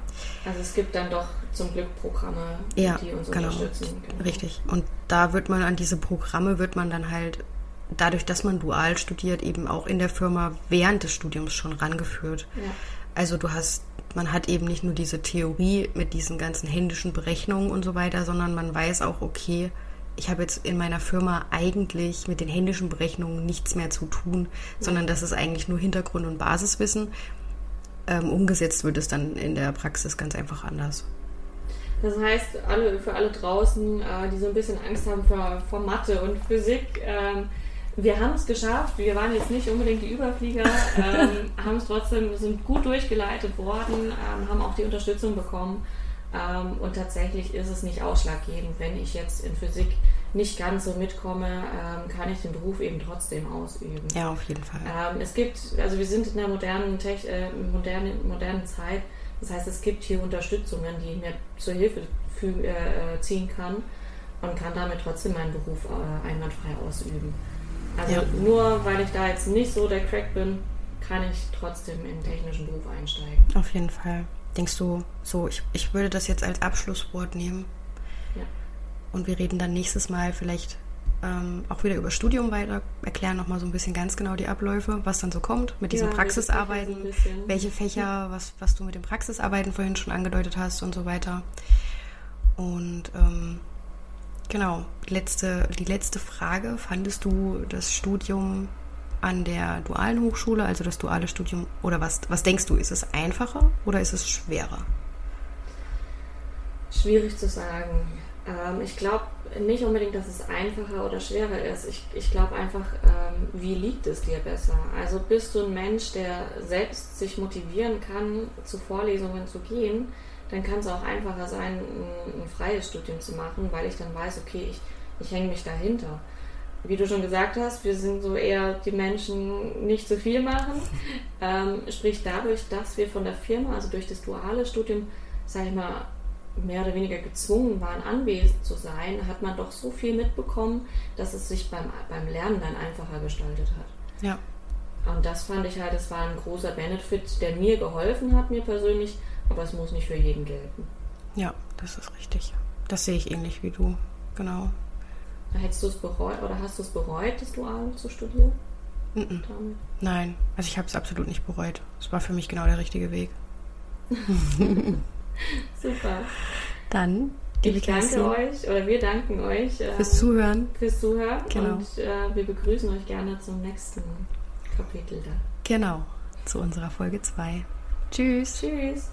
also es gibt dann doch zum Glück Programme, Ja, die uns genau. unterstützen. Genau. Richtig. Und da wird man an diese Programme, wird man dann halt, dadurch, dass man dual studiert, eben auch in der Firma während des Studiums schon rangeführt. Ja. Also du hast, man hat eben nicht nur diese Theorie mit diesen ganzen händischen Berechnungen und so weiter, sondern man weiß auch, okay, ich habe jetzt in meiner Firma eigentlich mit den händischen Berechnungen nichts mehr zu tun, sondern das ist eigentlich nur Hintergrund und Basiswissen. Ähm, umgesetzt wird es dann in der Praxis ganz einfach anders. Das heißt, alle, für alle draußen, äh, die so ein bisschen Angst haben vor, vor Mathe und Physik, ähm, wir haben es geschafft. Wir waren jetzt nicht unbedingt die Überflieger, ähm, haben es trotzdem, sind gut durchgeleitet worden, ähm, haben auch die Unterstützung bekommen. Ähm, und tatsächlich ist es nicht ausschlaggebend, wenn ich jetzt in Physik nicht ganz so mitkomme, ähm, kann ich den Beruf eben trotzdem ausüben. Ja, auf jeden Fall. Ähm, es gibt, also wir sind in einer modernen, Tech, äh, modernen, modernen Zeit, das heißt, es gibt hier Unterstützungen, die ich mir zur Hilfe äh, ziehen kann und kann damit trotzdem meinen Beruf äh, einwandfrei ausüben. Also ja. nur weil ich da jetzt nicht so der Crack bin, kann ich trotzdem in den technischen Beruf einsteigen. Auf jeden Fall. Denkst du, so, ich, ich würde das jetzt als Abschlusswort nehmen. Ja. Und wir reden dann nächstes Mal vielleicht ähm, auch wieder über Studium weiter, erklären nochmal so ein bisschen ganz genau die Abläufe, was dann so kommt mit diesen ja, Praxisarbeiten, welche Fächer, was, was du mit den Praxisarbeiten vorhin schon angedeutet hast und so weiter. Und ähm, genau, letzte, die letzte Frage, fandest du das Studium an der dualen Hochschule, also das duale Studium, oder was, was denkst du, ist es einfacher oder ist es schwerer? Schwierig zu sagen. Ähm, ich glaube nicht unbedingt, dass es einfacher oder schwerer ist. Ich, ich glaube einfach, ähm, wie liegt es dir besser? Also bist du ein Mensch, der selbst sich motivieren kann, zu Vorlesungen zu gehen, dann kann es auch einfacher sein, ein, ein, freies Studium zu machen, weil ich dann weiß, okay, ich, ich hänge mich dahinter. Wie du schon gesagt hast, wir sind so eher die Menschen nicht zu viel machen. Ähm, sprich dadurch, dass wir von der Firma, also durch das duale Studium, sage ich mal, mehr oder weniger gezwungen waren, anwesend zu sein, hat man doch so viel mitbekommen, dass es sich beim, beim Lernen dann einfacher gestaltet hat. Ja. Und das fand ich halt, das war ein großer Benefit, der mir geholfen hat, mir persönlich, aber es muss nicht für jeden gelten. Ja, das ist richtig. Das sehe ich ähnlich wie du, genau. Hättest du es bereut oder hast du es bereut, das Dual zu studieren? -mm. Nein, also ich habe es absolut nicht bereut. Es war für mich genau der richtige Weg. Super. Dann ich danke euch oder wir danken euch äh, fürs Zuhören. Fürs Zuhören genau. und äh, wir begrüßen euch gerne zum nächsten Kapitel dann. Genau, zu unserer Folge 2. Tschüss. Tschüss.